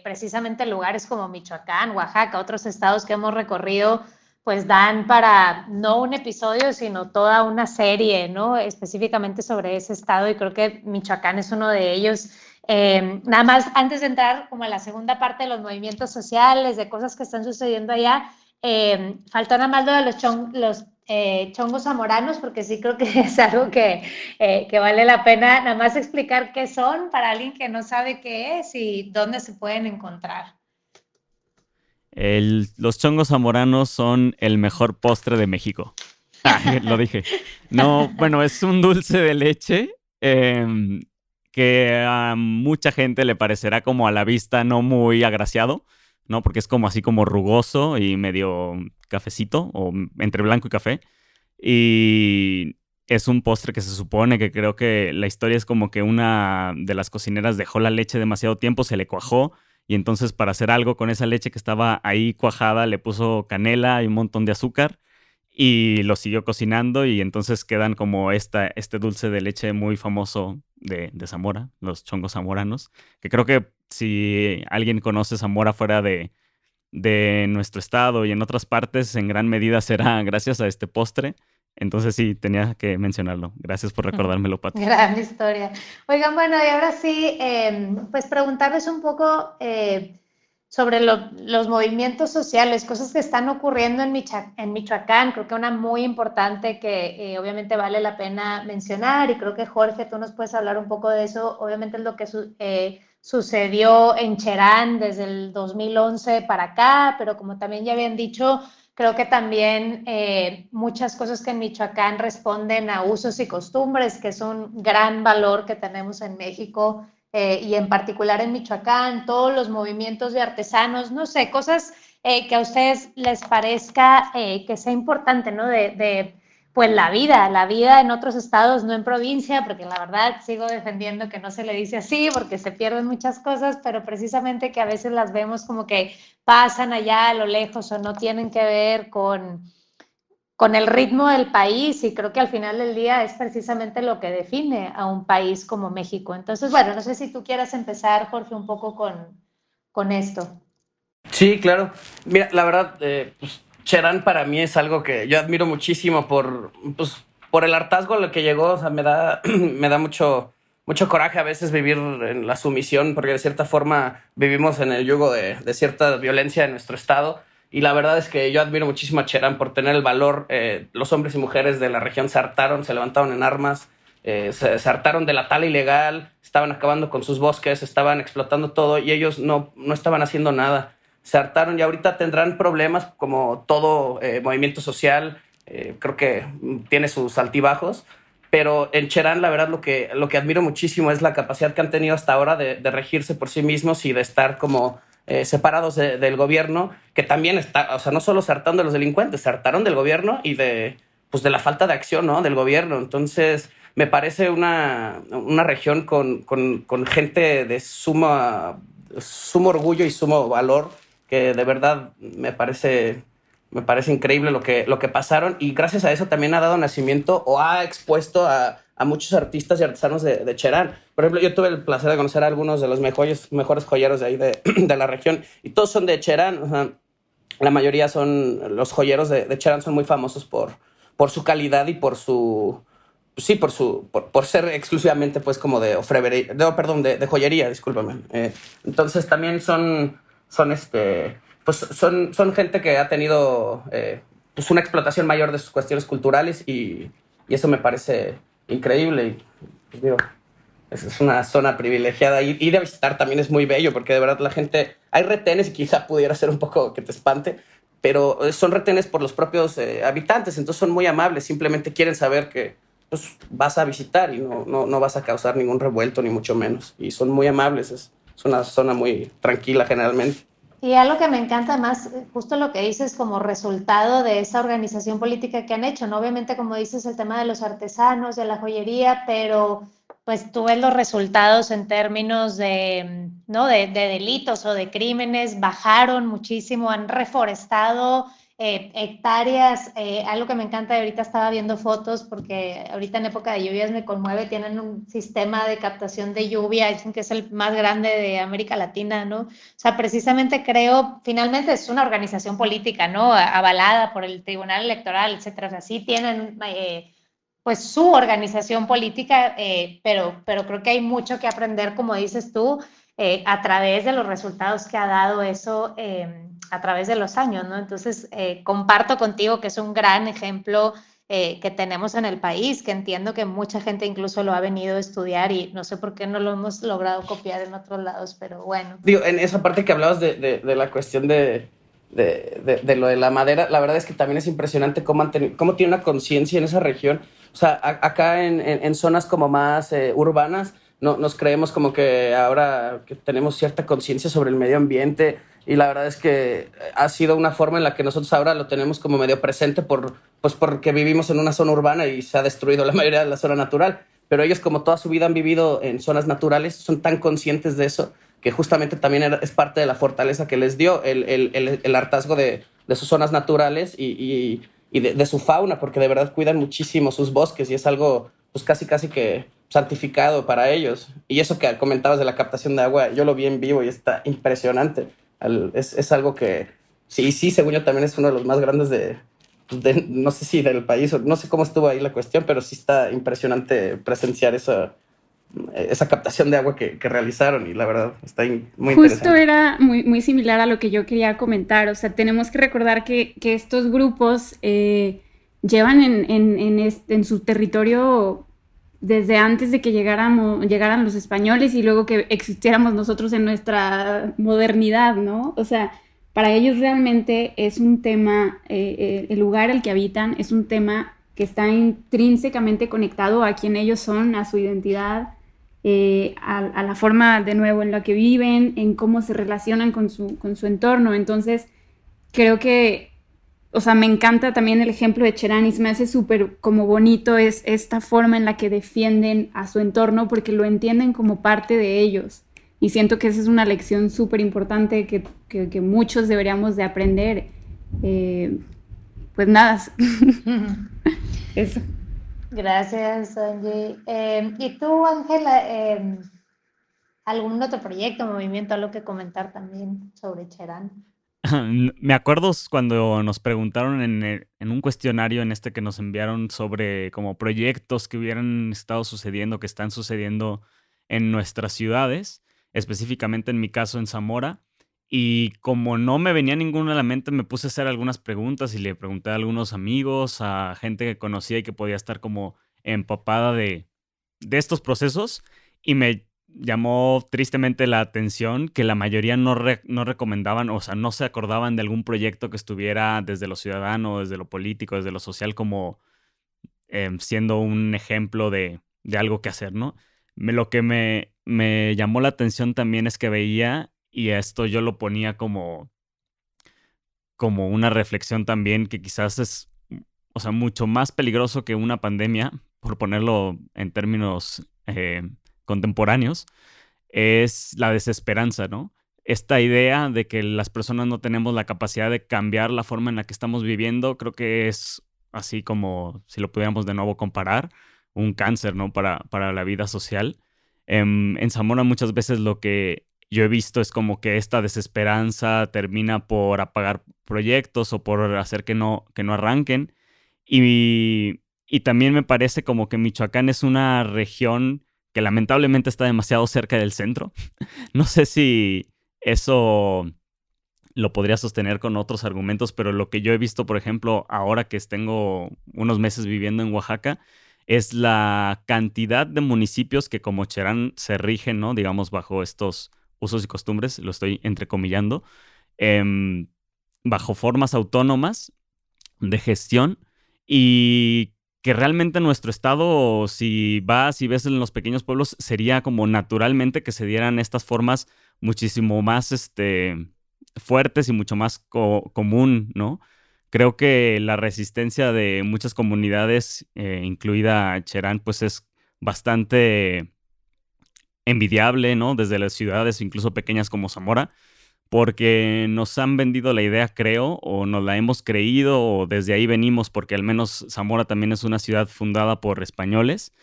precisamente lugares como Michoacán, Oaxaca, otros estados que hemos recorrido, pues dan para no un episodio, sino toda una serie, ¿no? Específicamente sobre ese estado y creo que Michoacán es uno de ellos. Eh, nada más, antes de entrar como a la segunda parte de los movimientos sociales, de cosas que están sucediendo allá, eh, faltó nada más lo de los, chong, eh, chongos zamoranos, porque sí creo que es algo que, eh, que vale la pena nada más explicar qué son para alguien que no sabe qué es y dónde se pueden encontrar los chongos zamoranos son el mejor postre de México. Ah, lo dije. No, bueno, es un dulce de leche em, que a mucha gente le parecerá como a la vista no muy agraciado, ¿no? Porque es como así como rugoso y medio cafecito, o entre blanco y café. Y es un postre que se supone que creo que la historia es como que una de las cocineras dejó la leche demasiado tiempo, se le cuajó y entonces para hacer algo con esa leche que estaba ahí cuajada le puso canela y un montón de azúcar y lo siguió cocinando y entonces quedan como esta, este dulce de leche muy famoso de, de, Zamora, los chongos zamoranos, que creo que si alguien conoce Zamora fuera de, de nuestro estado y en otras partes, en gran medida será gracias a este postre. Entonces sí, tenía que mencionarlo. Gracias por recordármelo, Pati. Gran historia. Oigan, bueno, y ahora sí, em, pues preguntarles un poco eh, sobre los movimientos sociales, cosas que están ocurriendo en, en Michoacán. Creo que una muy importante que eh, obviamente vale la pena mencionar y creo que Jorge, tú nos puedes hablar un poco de eso. Obviamente es lo que eh, sucedió en Cherán desde el 2011 para acá, pero como también ya habían dicho, Creo que también eh, muchas cosas que en Michoacán responden a usos y costumbres, que es un gran valor que tenemos en México eh, y en particular en Michoacán, todos los movimientos de artesanos, no sé, cosas eh, que a ustedes les parezca que sea importante, ¿no? de pues la vida, la vida en otros estados, no en provincia, porque la verdad sigo defendiendo que no se le dice así, porque se pierden muchas cosas, pero precisamente que a veces las vemos como que pasan allá a lo lejos o no tienen que ver con, con el ritmo del país y creo que al final del día es precisamente lo que define a un país como México. Entonces, bueno, no sé si tú quieras empezar, Jorge, un poco con, con esto. Sí, claro. Mira, la verdad, eh, pues Cherán para mí es algo que yo admiro muchísimo por, pues, por el hartazgo al que llegó. O sea, me da, me da mucho, mucho coraje a veces vivir en la sumisión, porque de cierta forma vivimos en el yugo de, de cierta violencia en nuestro estado. Y la verdad es que yo admiro muchísimo a Cherán por tener el valor. Eh, los hombres y mujeres de la región se hartaron, se levantaron en armas, eh, se, se, hartaron de la tala ilegal, estaban acabando con sus bosques, estaban explotando todo y ellos no, no estaban haciendo nada se hartaron y ahorita tendrán problemas como todo eh, movimiento social. Eh, creo que tiene sus altibajos, pero en Cherán la verdad lo que, lo que admiro muchísimo es la capacidad que han tenido hasta ahora de, regirse por sí mismos y de estar como eh, separados del gobierno, que también está, o sea, no solo se hartaron de los delincuentes, se hartaron del gobierno y de, pues, de la falta de acción ¿no? del gobierno. Entonces, me parece una, una región con, con, con gente de suma, sumo orgullo y sumo valor que de verdad me parece, me parece increíble lo que, lo que pasaron y gracias a eso también ha dado nacimiento o ha expuesto a, a muchos artistas y artesanos de, de, Cherán. Por ejemplo, yo tuve el placer de conocer a algunos de los mejores, mejores joyeros de ahí de, de la región y todos son de Cherán. La mayoría son, los joyeros de, de Cherán son muy famosos por, por su calidad y por su, sí, por su, por, por, ser exclusivamente pues como de ofrevería, perdón, de, de joyería, discúlpame. Eh, entonces también son, son este, pues son, son gente que ha tenido eh, pues una explotación mayor de sus cuestiones culturales y, y eso me parece increíble. Y, pues digo, es, una zona privilegiada. Ir, ir a visitar también es muy bello porque de verdad la gente, hay retenes y quizá pudiera ser un poco que te espante, pero son retenes por los propios eh, habitantes, entonces son muy amables, simplemente quieren saber que pues, vas a visitar y no, no, no vas a causar ningún revuelto, ni mucho menos. Y son muy amables. Es, es una zona muy tranquila generalmente. Y algo que me encanta más, justo lo que dices como resultado de esa organización política que han hecho, ¿no? Obviamente, como dices, el tema de los artesanos, de la joyería, pero pues tú ves los resultados en términos de, ¿no? de, de delitos o de crímenes, bajaron muchísimo, han reforestado eh, hectáreas, eh, algo que me encanta, ahorita estaba viendo fotos porque ahorita en época de lluvias me conmueve, tienen un sistema de captación de lluvia, dicen que es el más grande de América Latina, ¿no? O sea, precisamente creo, finalmente es una organización política, ¿no? Avalada por el Tribunal Electoral, etcétera, o sea, sí tienen... Eh, pues su organización política, eh, pero, pero creo que hay mucho que aprender, como dices tú, eh, a través de los resultados que ha dado eso eh, a través de los años, ¿no? Entonces, eh, comparto contigo que es un gran ejemplo eh, que tenemos en el país, que entiendo que mucha gente incluso lo ha venido a estudiar y no sé por qué no lo hemos logrado copiar en otros lados, pero bueno. Digo, en esa parte que hablabas de, de, de la cuestión de, de, de, lo de la madera, la verdad es que también es impresionante cómo, cómo tiene una conciencia en esa región. O sea, a, acá en, en, en, zonas como más eh, urbanas, no, nos creemos como que ahora tenemos cierta conciencia sobre el medio ambiente, y la verdad es que ha sido una forma en la que nosotros ahora lo tenemos como medio presente por, pues porque vivimos en una zona urbana y se ha destruido la mayoría de la zona natural. Pero ellos, como toda su vida han vivido en zonas naturales, son tan conscientes de eso que justamente también es parte de la fortaleza que les dio el, el, el, hartazgo de, de, sus zonas naturales y, y, y de, de, su fauna, porque de verdad cuidan muchísimo sus bosques y es algo pues casi casi que santificado para ellos. Y eso que comentabas de la captación de agua, yo lo vi en vivo y está impresionante. Es, es, algo que sí, sí, según yo también es uno de los más grandes de, no sé si del país, o no sé cómo estuvo ahí la cuestión, pero sí está impresionante presenciar esa, esa captación de agua que, que realizaron y la verdad está muy Justo era muy, muy similar a lo que yo quería comentar, o sea, tenemos que recordar que, que estos grupos eh, llevan en, en, en, en, su territorio desde antes de que llegáramos, llegaran los españoles y luego que existiéramos nosotros en nuestra modernidad, ¿no? O sea, para ellos realmente es un tema, eh, eh, el lugar al que habitan es un tema que está intrínsecamente conectado a quien ellos son, a su identidad, eh, a, la forma de nuevo en la que viven, en cómo se relacionan con su, con su entorno. Entonces, creo que o sea, me encanta también el ejemplo de Cherán y se me hace súper como bonito es esta forma en la que defienden a su entorno porque lo entienden como parte de ellos. Y siento que esa es una lección súper importante que, que, muchos deberíamos de aprender. Eh, pues nada, eso. Gracias, Angie. Eh, ¿Y tú, Ángela, eh, algún otro proyecto, movimiento, algo que comentar también sobre Cherán? Me acuerdo cuando nos preguntaron en, un cuestionario en este que nos enviaron sobre como proyectos que hubieran estado sucediendo, que están sucediendo en nuestras ciudades, específicamente en mi caso en Zamora. Y como no me venía ninguno a la mente, me puse a hacer algunas preguntas y le pregunté a algunos amigos, a gente que conocía y que podía estar como empapada de, de estos procesos. Y me llamó tristemente la atención que la mayoría no, no recomendaban, o sea, no se acordaban de algún proyecto que estuviera desde lo ciudadano, desde lo político, desde lo social, como em, siendo un ejemplo de, de, algo que hacer, ¿no? Lo que me, me llamó la atención también es que veía, y esto yo lo ponía como, como una reflexión también, que quizás es, o sea, mucho más peligroso que una pandemia, por ponerlo en términos... Eh, contemporáneos es la desesperanza, ¿no? Esta idea de que las personas no tenemos la capacidad de cambiar la forma en la que estamos viviendo, creo que es así como, si lo pudiéramos de nuevo comparar, un cáncer, ¿no? Para, para la vida social. Em, en Zamora muchas veces lo que yo he visto es como que esta desesperanza termina por apagar proyectos o por hacer que no, que no arranquen. Y, y también me parece como que Michoacán es una región que lamentablemente está demasiado cerca del centro. no sé si eso lo podría sostener con otros argumentos, pero lo que yo he visto, por ejemplo, ahora que tengo unos meses viviendo en Oaxaca, es la cantidad de municipios que como Cherán se rigen, ¿no? Digamos, bajo estos usos y costumbres, lo estoy entrecomillando, em, bajo formas autónomas de gestión y que realmente nuestro estado, si vas y ves en los pequeños pueblos, sería como naturalmente que se dieran estas formas muchísimo más este, fuertes y mucho más común, ¿no? Creo que la resistencia de muchas comunidades, eh, incluida Cherán, pues es bastante envidiable, ¿no? Desde las ciudades, incluso pequeñas como Zamora, porque nos han vendido la idea, creo, o nos la hemos creído, o desde ahí venimos, porque al menos Zamora también es una ciudad fundada por españoles,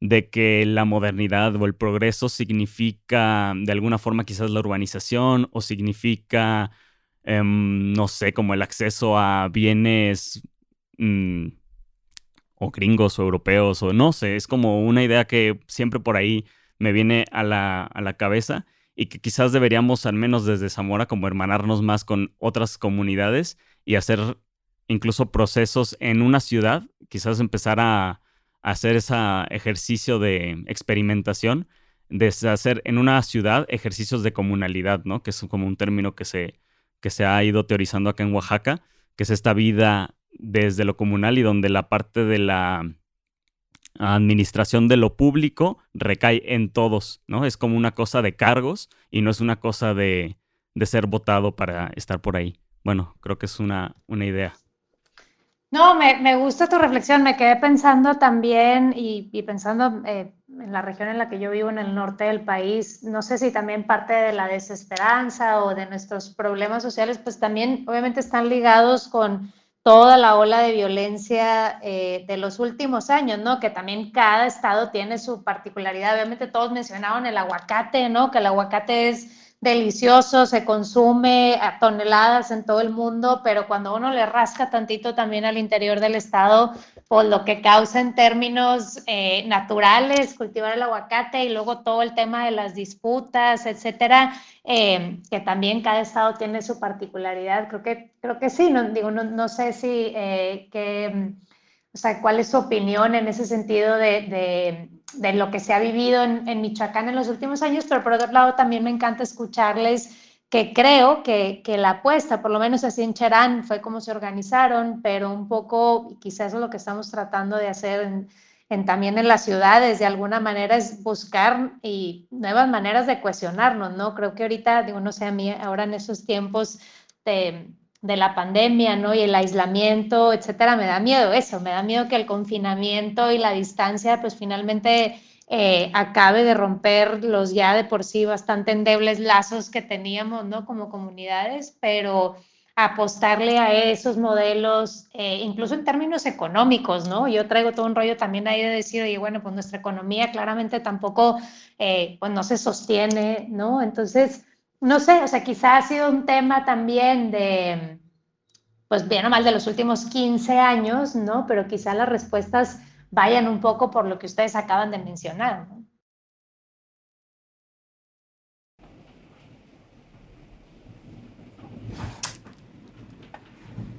de que la modernidad o el progreso significa de alguna forma quizás la urbanización o significa, em, no sé, como el acceso a bienes mm, o gringos o europeos o no sé, es como una idea que siempre por ahí me viene a la, a la cabeza y que quizás deberíamos, al menos desde Zamora, como hermanarnos más con otras comunidades y hacer incluso procesos en una ciudad, quizás empezar a, hacer ese ejercicio de experimentación, de hacer en una ciudad ejercicios de comunalidad, ¿no? Que es como un término que se, que se ha ido teorizando acá en Oaxaca, que es esta vida desde lo comunal y donde la parte de la administración de lo público recae en todos, ¿no? Es como una cosa de cargos y no es una cosa de, de ser votado para estar por ahí. Bueno, creo que es una, una idea. No, me, gusta tu reflexión. Me quedé pensando también y, pensando eh, en la región en la que yo vivo, en el norte del país, no sé si también parte de la desesperanza o de nuestros problemas sociales, pues también obviamente están ligados con toda la ola de violencia eh, de los últimos años, ¿no? Que también cada estado tiene su particularidad. Obviamente todos mencionaban el aguacate, ¿no? Que el aguacate es delicioso, se consume a toneladas en todo el mundo, pero cuando uno le rasca tantito también al interior del estado, por lo que causa en términos eh, naturales cultivar el aguacate y luego todo el tema de las disputas, etcétera, eh, que también cada estado tiene su particularidad. Creo que, creo que sí, no, digo, no, no sé si, eh, o sea, cuál es su opinión en ese sentido de de lo que se ha vivido en, en, Michoacán en los últimos años, pero por otro lado también me encanta escucharles que creo que, que, la apuesta, por lo menos así en Cherán, fue como se organizaron, pero un poco, quizás lo que estamos tratando de hacer en, en, también en las ciudades, de alguna manera, es buscar y nuevas maneras de cuestionarnos, ¿no? Creo que ahorita, digo, no sé, a mí ahora en esos tiempos de de la pandemia, ¿no? Y el aislamiento, etcétera, me da miedo eso, me da miedo que el confinamiento y la distancia, pues finalmente eh, acabe de romper los ya de por sí bastante endebles lazos que teníamos, ¿no? Como comunidades, pero apostarle a esos modelos, eh, incluso en términos económicos, ¿no? Yo traigo todo un rollo también ahí de decir, oye, bueno, pues nuestra economía claramente tampoco, eh, pues no se sostiene, ¿no? Entonces, no sé, o sea, quizá ha sido un tema también de, pues bien o mal de los últimos 15 años, ¿no? Pero quizá las respuestas vayan un poco por lo que ustedes acaban de mencionar, ¿no?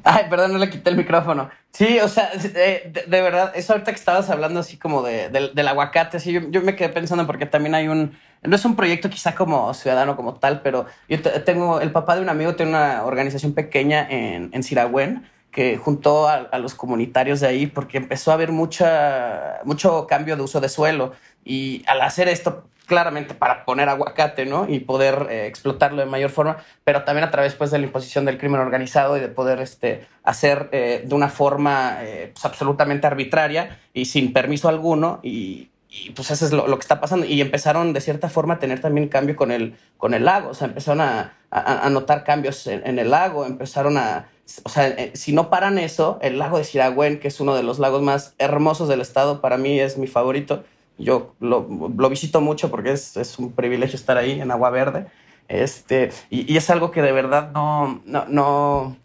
Ay, perdón, no le quité el micrófono. Sí, o sea, de, verdad, eso ahorita que estabas hablando así como de, del aguacate, así yo, yo, me quedé pensando porque también hay un, no es un proyecto quizá como ciudadano como tal, pero yo tengo, el papá de un amigo tiene una organización pequeña en, en Siragüen que juntó a, a, los comunitarios de ahí porque empezó a haber mucha, mucho cambio de uso de suelo y al hacer esto claramente para poner aguacate, ¿no? Y poder eh, explotarlo de mayor forma, pero también a través pues, de la imposición del crimen organizado y de poder este, hacer eh, de una forma eh, pues, absolutamente arbitraria y sin permiso alguno y, pues eso es lo, que está pasando. Y empezaron de cierta forma a tener también cambio con el, con el lago, o sea, empezaron a, a, notar cambios en, el lago, empezaron a... O sea, si no paran eso, el lago de Siragüen, que es uno de los lagos más hermosos del estado, para mí es mi favorito, yo lo, visito mucho porque es, un privilegio estar ahí en Agua Verde. Este, y, es algo que de verdad no, no, no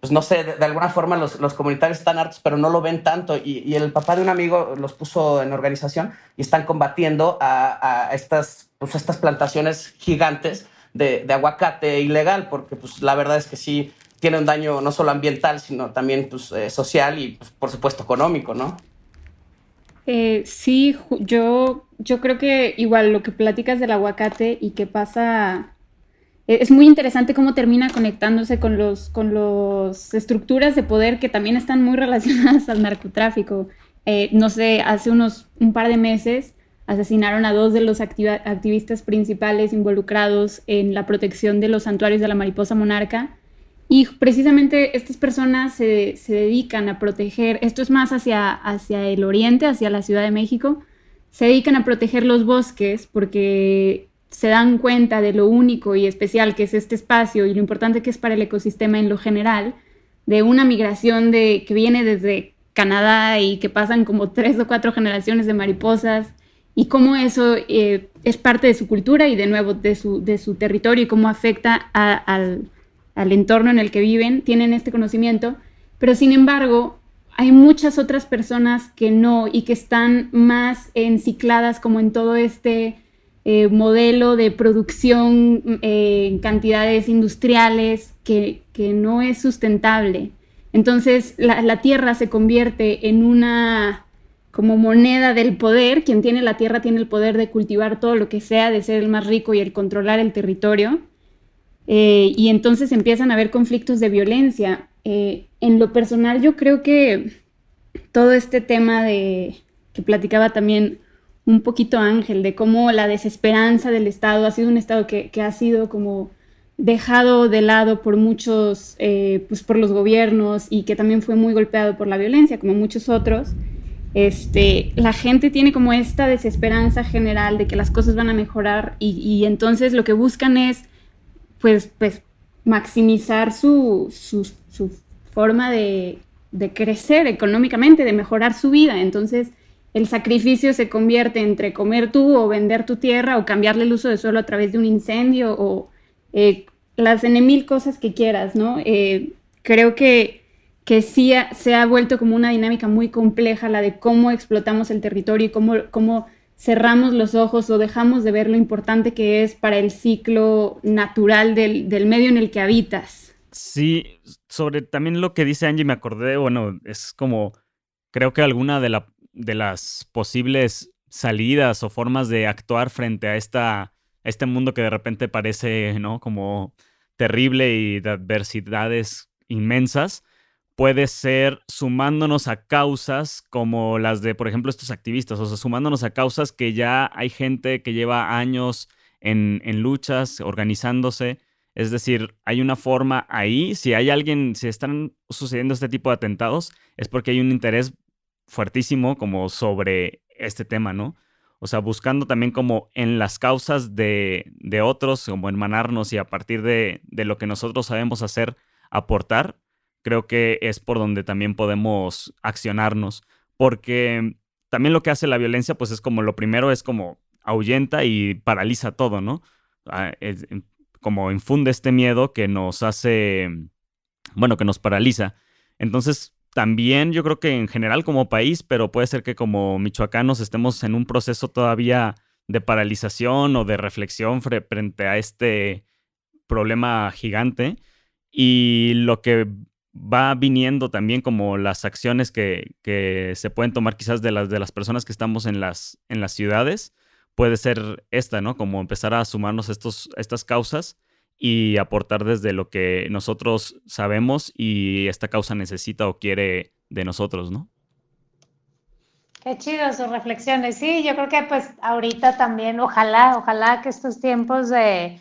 pues no sé, de, alguna forma los, los, comunitarios están hartos, pero no lo ven tanto. Y, el papá de un amigo los puso en organización y están combatiendo a, a estas, pues estas plantaciones gigantes de, de, aguacate ilegal, porque pues la verdad es que sí tiene un daño no solo ambiental, sino también pues, eh, social y pues, por supuesto económico, ¿no? Eh, sí, yo, yo creo que igual lo que platicas del aguacate y que pasa, e, es muy interesante cómo termina conectándose con los, con los estructuras de poder que también están muy relacionadas al narcotráfico. Eh, no sé, hace unos un par de meses asesinaron a dos de los activistas principales involucrados en la protección de los santuarios de la mariposa monarca y precisamente estas personas se, se, dedican a proteger, esto es más hacia, hacia el oriente, hacia la Ciudad de México, se dedican a proteger los bosques porque se dan cuenta de lo único y especial que es este espacio y lo importante que es para el ecosistema en lo general, de una migración de, que viene desde Canadá y que pasan como tres o cuatro generaciones de mariposas y cómo eso eh, es parte de su cultura y de nuevo de su, de su territorio y cómo afecta al al entorno en el que viven, tienen este conocimiento, pero sin embargo hay muchas otras personas que no y que están más encicladas como en todo este eh, modelo de producción eh, en cantidades industriales que, no es sustentable. Entonces la, la, tierra se convierte en una como moneda del poder, quien tiene la tierra tiene el poder de cultivar todo lo que sea, de ser el más rico y el controlar el territorio. Eh, y entonces empiezan a haber conflictos de violencia. Eh, en lo personal yo creo que todo este tema de que platicaba también un poquito Ángel, de cómo la desesperanza del Estado ha sido un Estado que, ha sido como dejado de lado por muchos, eh, pues por los gobiernos y que también fue muy golpeado por la violencia, como muchos otros, este, la gente tiene como esta desesperanza general de que las cosas van a mejorar y, entonces lo que buscan es, pues, pues maximizar su, su, forma de, de crecer económicamente, de mejorar su vida. Entonces, el sacrificio se convierte entre comer tú o vender tu tierra o cambiarle el uso de suelo a través de un incendio o eh, las en mil cosas que quieras, ¿no? Eh, creo que, que sí se ha vuelto como una dinámica muy compleja la de cómo explotamos el territorio y cómo, cómo cerramos los ojos o dejamos de ver lo importante que es para el ciclo natural del, del medio en el que habitas. Sí, sobre también lo que dice Angie me acordé, bueno, es como, creo que alguna de la de las posibles salidas o formas de actuar frente a esta, este mundo que de repente parece, ¿no? Como terrible y de adversidades inmensas, puede ser sumándonos a causas como las de, por ejemplo, estos activistas, o sea, sumándonos a causas que ya hay gente que lleva años en, en luchas, organizándose. Es decir, hay una forma ahí, si hay alguien, si están sucediendo este tipo de atentados, es porque hay un interés fuertísimo como sobre este tema, ¿no? O sea, buscando también como en las causas de, de otros, como hermanarnos y a partir de, de, lo que nosotros sabemos hacer, aportar, creo que es por donde también podemos accionarnos. Porque también lo que hace la violencia, pues es como lo primero es como ahuyenta y paraliza todo, ¿no? Ah, es, como infunde este miedo que nos hace, bueno, que nos paraliza. Entonces, también yo creo que en general como país, pero puede ser que como michoacanos estemos en un proceso todavía de paralización o de reflexión frente a este problema gigante. Y lo que va viniendo también como las acciones que, se pueden tomar quizás de las, de las personas que estamos en las, en las ciudades, puede ser esta, ¿no? Como empezar a sumarnos estos, estas causas y aportar desde lo que nosotros sabemos y esta causa necesita o quiere de nosotros, ¿no? Qué chido sus reflexiones. Sí, yo creo que pues ahorita también, ojalá, ojalá que estos tiempos de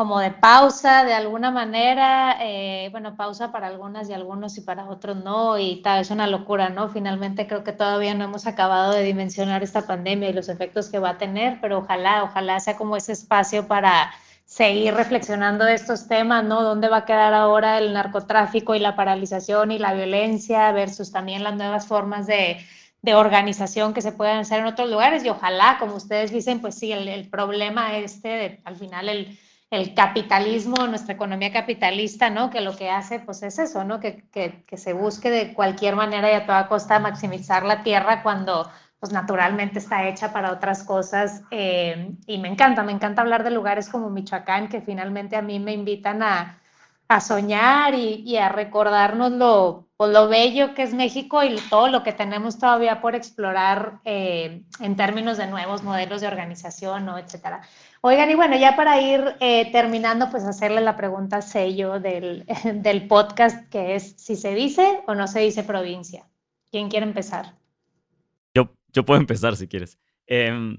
como de pausa de alguna manera, eh, bueno, pausa para algunas y algunos y para otros no, y tal, es una locura, ¿no? Finalmente creo que todavía no hemos acabado de dimensionar esta pandemia y los efectos que va a tener, pero ojalá, ojalá sea como ese espacio para seguir reflexionando de estos temas, ¿no? ¿Dónde va a quedar ahora el narcotráfico y la paralización y la violencia versus también las nuevas formas de, de organización que se pueden hacer en otros lugares? Y ojalá, como ustedes dicen, pues sí, el, el problema este, al final el, el, capitalismo, nuestra economía capitalista, ¿no? Que lo que hace, pues es eso, ¿no? Que, que, que se busque de cualquier manera y a toda costa maximizar la tierra cuando pues naturalmente está hecha para otras cosas eh, y me encanta, me encanta hablar de lugares como Michoacán que finalmente a mí me invitan a, a soñar y, y, a recordarnos lo, pues, lo bello que es México y todo lo que tenemos todavía por explorar eh, en términos de nuevos modelos de organización, ¿no? etcétera. Oigan, y bueno, ya para ir eh, terminando, pues hacerle la pregunta sello del, del podcast, que es si se dice o no se dice provincia. ¿Quién quiere empezar? Yo puedo empezar si quieres. Em,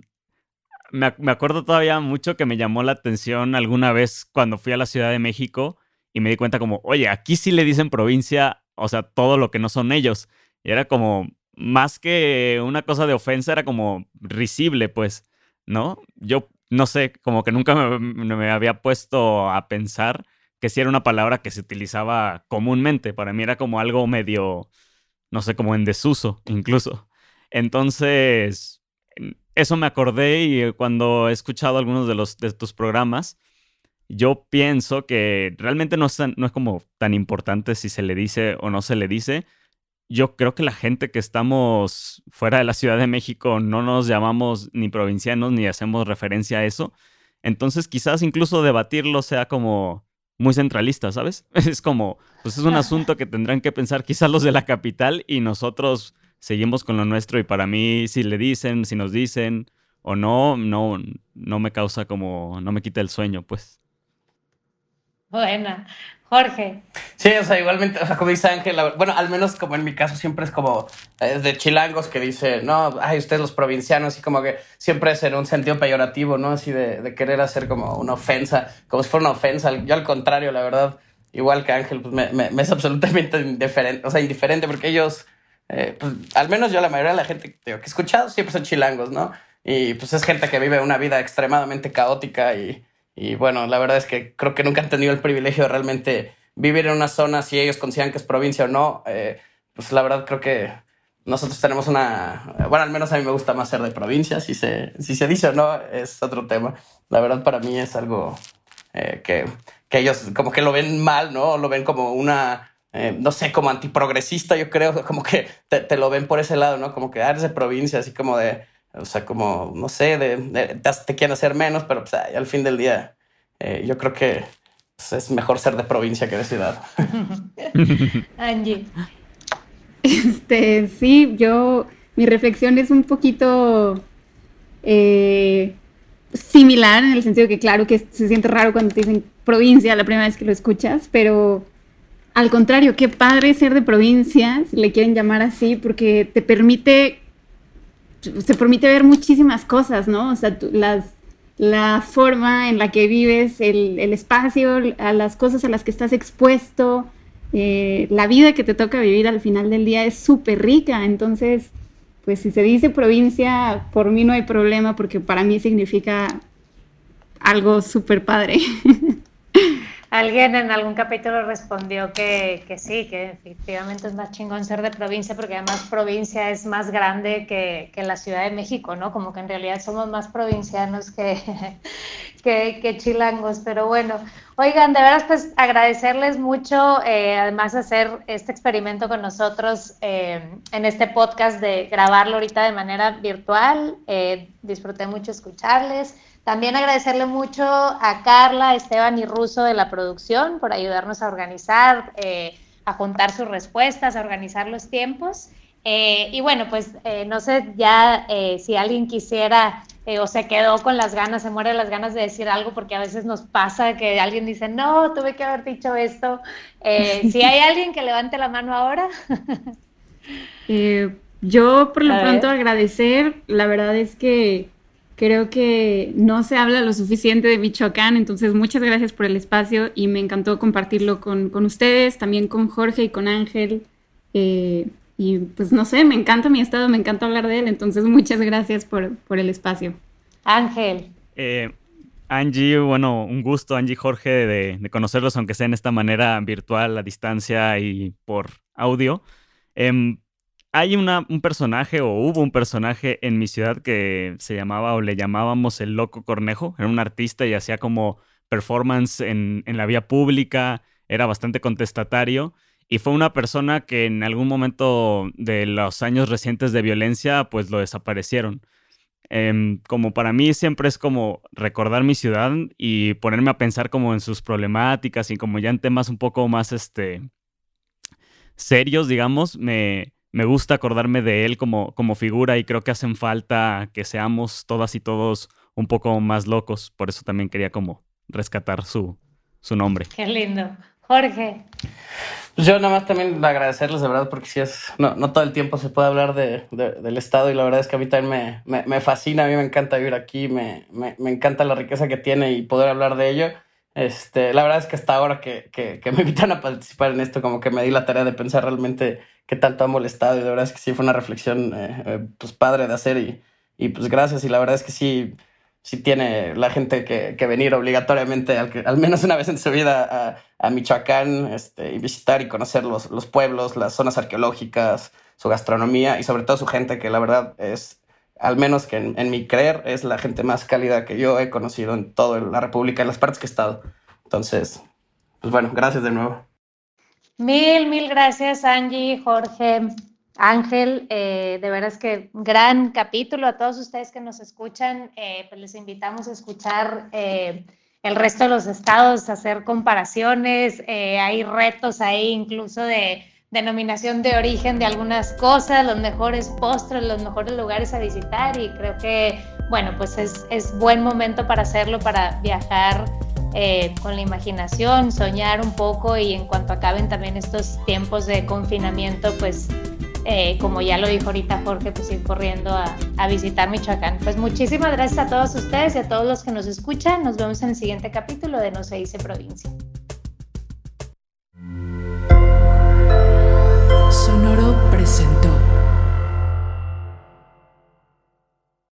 me, me, acuerdo todavía mucho que me llamó la atención alguna vez cuando fui a la Ciudad de México y me di cuenta como, oye, aquí sí le dicen provincia, o sea, todo lo que no son ellos. Y era como, más que una cosa de ofensa, era como risible, pues, ¿no? Yo no sé, como que nunca me, había puesto a pensar que sí era una palabra que se utilizaba comúnmente. Para mí era como algo medio, no sé, como en desuso incluso. Entonces, eso me acordé y cuando he escuchado algunos de, los, de tus programas, yo pienso que realmente no es, no es como tan importante si se le dice o no se le dice. Yo creo que la gente que estamos fuera de la Ciudad de México no nos llamamos ni provincianos ni hacemos referencia a eso. Entonces quizás incluso debatirlo sea como muy centralista, ¿sabes? Es como, pues es un asunto que tendrán que pensar quizás los de la capital y nosotros seguimos con lo nuestro y para mí si le dicen, si nos dicen o no, no, no me causa como, no me quita el sueño, pues. Buena. Jorge. Sí, o sea, igualmente, o sea, como dice Ángel, bueno, al menos como en mi caso siempre es como es de chilangos que dice, no, ay, ustedes los provincianos, y como que siempre es en un sentido peyorativo, ¿no? Así de, querer hacer como una ofensa, como si fuera una ofensa. Yo al contrario, la verdad, igual que Ángel, pues me, me, es absolutamente indiferente, o sea, indiferente porque ellos, eh, pues al menos yo la mayoría de la gente que he escuchado siempre son chilangos, ¿no? Y pues es gente que vive una vida extremadamente caótica y y bueno, la verdad es que creo que nunca han tenido el privilegio de realmente vivir en una zona, si ellos consideran que es provincia o no. Eh, pues la verdad creo que nosotros tenemos una, bueno, al menos a mí me gusta más ser de provincia, si se, si se dice o no, es otro tema. La verdad para mí es algo eh, que, que, ellos como que lo ven mal, ¿no? Lo ven como una, eh, no sé, como antiprogresista, yo creo, como que te, lo ven por ese lado, ¿no? Como que ah, eres de provincia, así como de, o sea, como, no sé, de, te, quieren hacer menos, pero pues, al fin del día eh, yo creo que pues, es mejor ser de provincia que de ciudad. Angie. Este, sí, yo, mi reflexión es un poquito eh, similar en el sentido que claro que se siente raro cuando te dicen provincia la primera vez que lo escuchas, pero al contrario, qué padre ser de provincia, si le quieren llamar así, porque te permite se permite ver muchísimas cosas, ¿no? O sea, las, la forma en la que vives, el, espacio, a las cosas a las que estás expuesto, eh, la vida que te toca vivir al final del día es súper rica. Entonces, pues si se dice provincia, por mí no hay problema porque para mí significa algo súper padre. Alguien en algún capítulo respondió que, que, sí, que efectivamente es más chingón ser de provincia porque además provincia es más grande que, que la Ciudad de México, ¿no? Como que en realidad somos más provincianos que, que, chilangos, pero bueno. Oigan, de veras pues agradecerles mucho, eh, además hacer este experimento con nosotros eh, en este podcast de grabarlo ahorita de manera virtual. Eh, disfruté mucho escucharles. También agradecerle mucho a Carla, Esteban y Russo de la producción por ayudarnos a organizar, eh, a juntar sus respuestas, a organizar los tiempos. Eh, y bueno, pues eh, no sé ya si alguien quisiera o se quedó con las ganas, se muere las ganas de decir algo, porque a veces nos pasa que alguien dice, no, tuve que haber dicho esto. si hay alguien que levante la mano ahora. yo por lo pronto agradecer, la verdad es que Creo que no se habla lo suficiente de Michoacán, entonces muchas gracias por el espacio y me encantó compartirlo con, ustedes, también con Jorge y con Ángel. Eh, y pues no sé, me encanta mi estado, me encanta hablar de él, entonces muchas gracias por, el espacio. Ángel. Eh, Angie, bueno, un gusto, Angie Jorge, de, conocerlos, aunque sea en esta manera virtual, a distancia y por audio. Em, hay un personaje o hubo un personaje en mi ciudad que se llamaba o le llamábamos el Loco Cornejo. Era un artista y hacía como performance en, la vía pública, era bastante contestatario y fue una persona que en algún momento de los años recientes de violencia pues lo desaparecieron. Em, como para mí siempre es como recordar mi ciudad y ponerme a pensar como en sus problemáticas y como ya en temas un poco más este serios, digamos, me, me gusta acordarme de él como, como figura y creo que hacen falta que seamos todas y todos un poco más locos. Por eso también quería como rescatar su, su nombre. Qué lindo. Jorge. Yo nada más también agradecerles de verdad porque si es, no, no todo el tiempo se puede hablar de, del Estado y la verdad es que a mí también me, me, fascina, a mí me encanta vivir aquí, me, me, encanta la riqueza que tiene y poder hablar de ello. Este, la verdad es que hasta ahora que, que, que me invitan a participar en esto, como que me di la tarea de pensar realmente qué tanto ha molestado y de verdad es que sí fue una reflexión eh, eh, pues padre de hacer y, y, pues gracias y la verdad es que sí, sí tiene la gente que, que venir obligatoriamente al, al, menos una vez en su vida a, a Michoacán este, y visitar y conocer los, los pueblos, las zonas arqueológicas, su gastronomía y sobre todo su gente que la verdad es al menos que en, en, mi creer, es la gente más cálida que yo he conocido en toda la República, en las partes que he estado. Entonces, pues bueno, gracias de nuevo. Mil, mil gracias, Angie, Jorge, Ángel. Eh, de veras que gran capítulo. A todos ustedes que nos escuchan, eh, pues les invitamos a escuchar eh, el resto de los estados, hacer comparaciones. hay retos ahí incluso de denominación de origen de algunas cosas, los mejores postres, los mejores lugares a visitar y creo que, bueno, pues es, es buen momento para hacerlo, para viajar eh, con la imaginación, soñar un poco y en cuanto acaben también estos tiempos de confinamiento, pues eh, como ya lo dijo ahorita Jorge, pues ir corriendo a, a, visitar Michoacán. Pues muchísimas gracias a todos ustedes y a todos los que nos escuchan. Nos vemos en el siguiente capítulo de No se dice provincia. Sonoro presentó.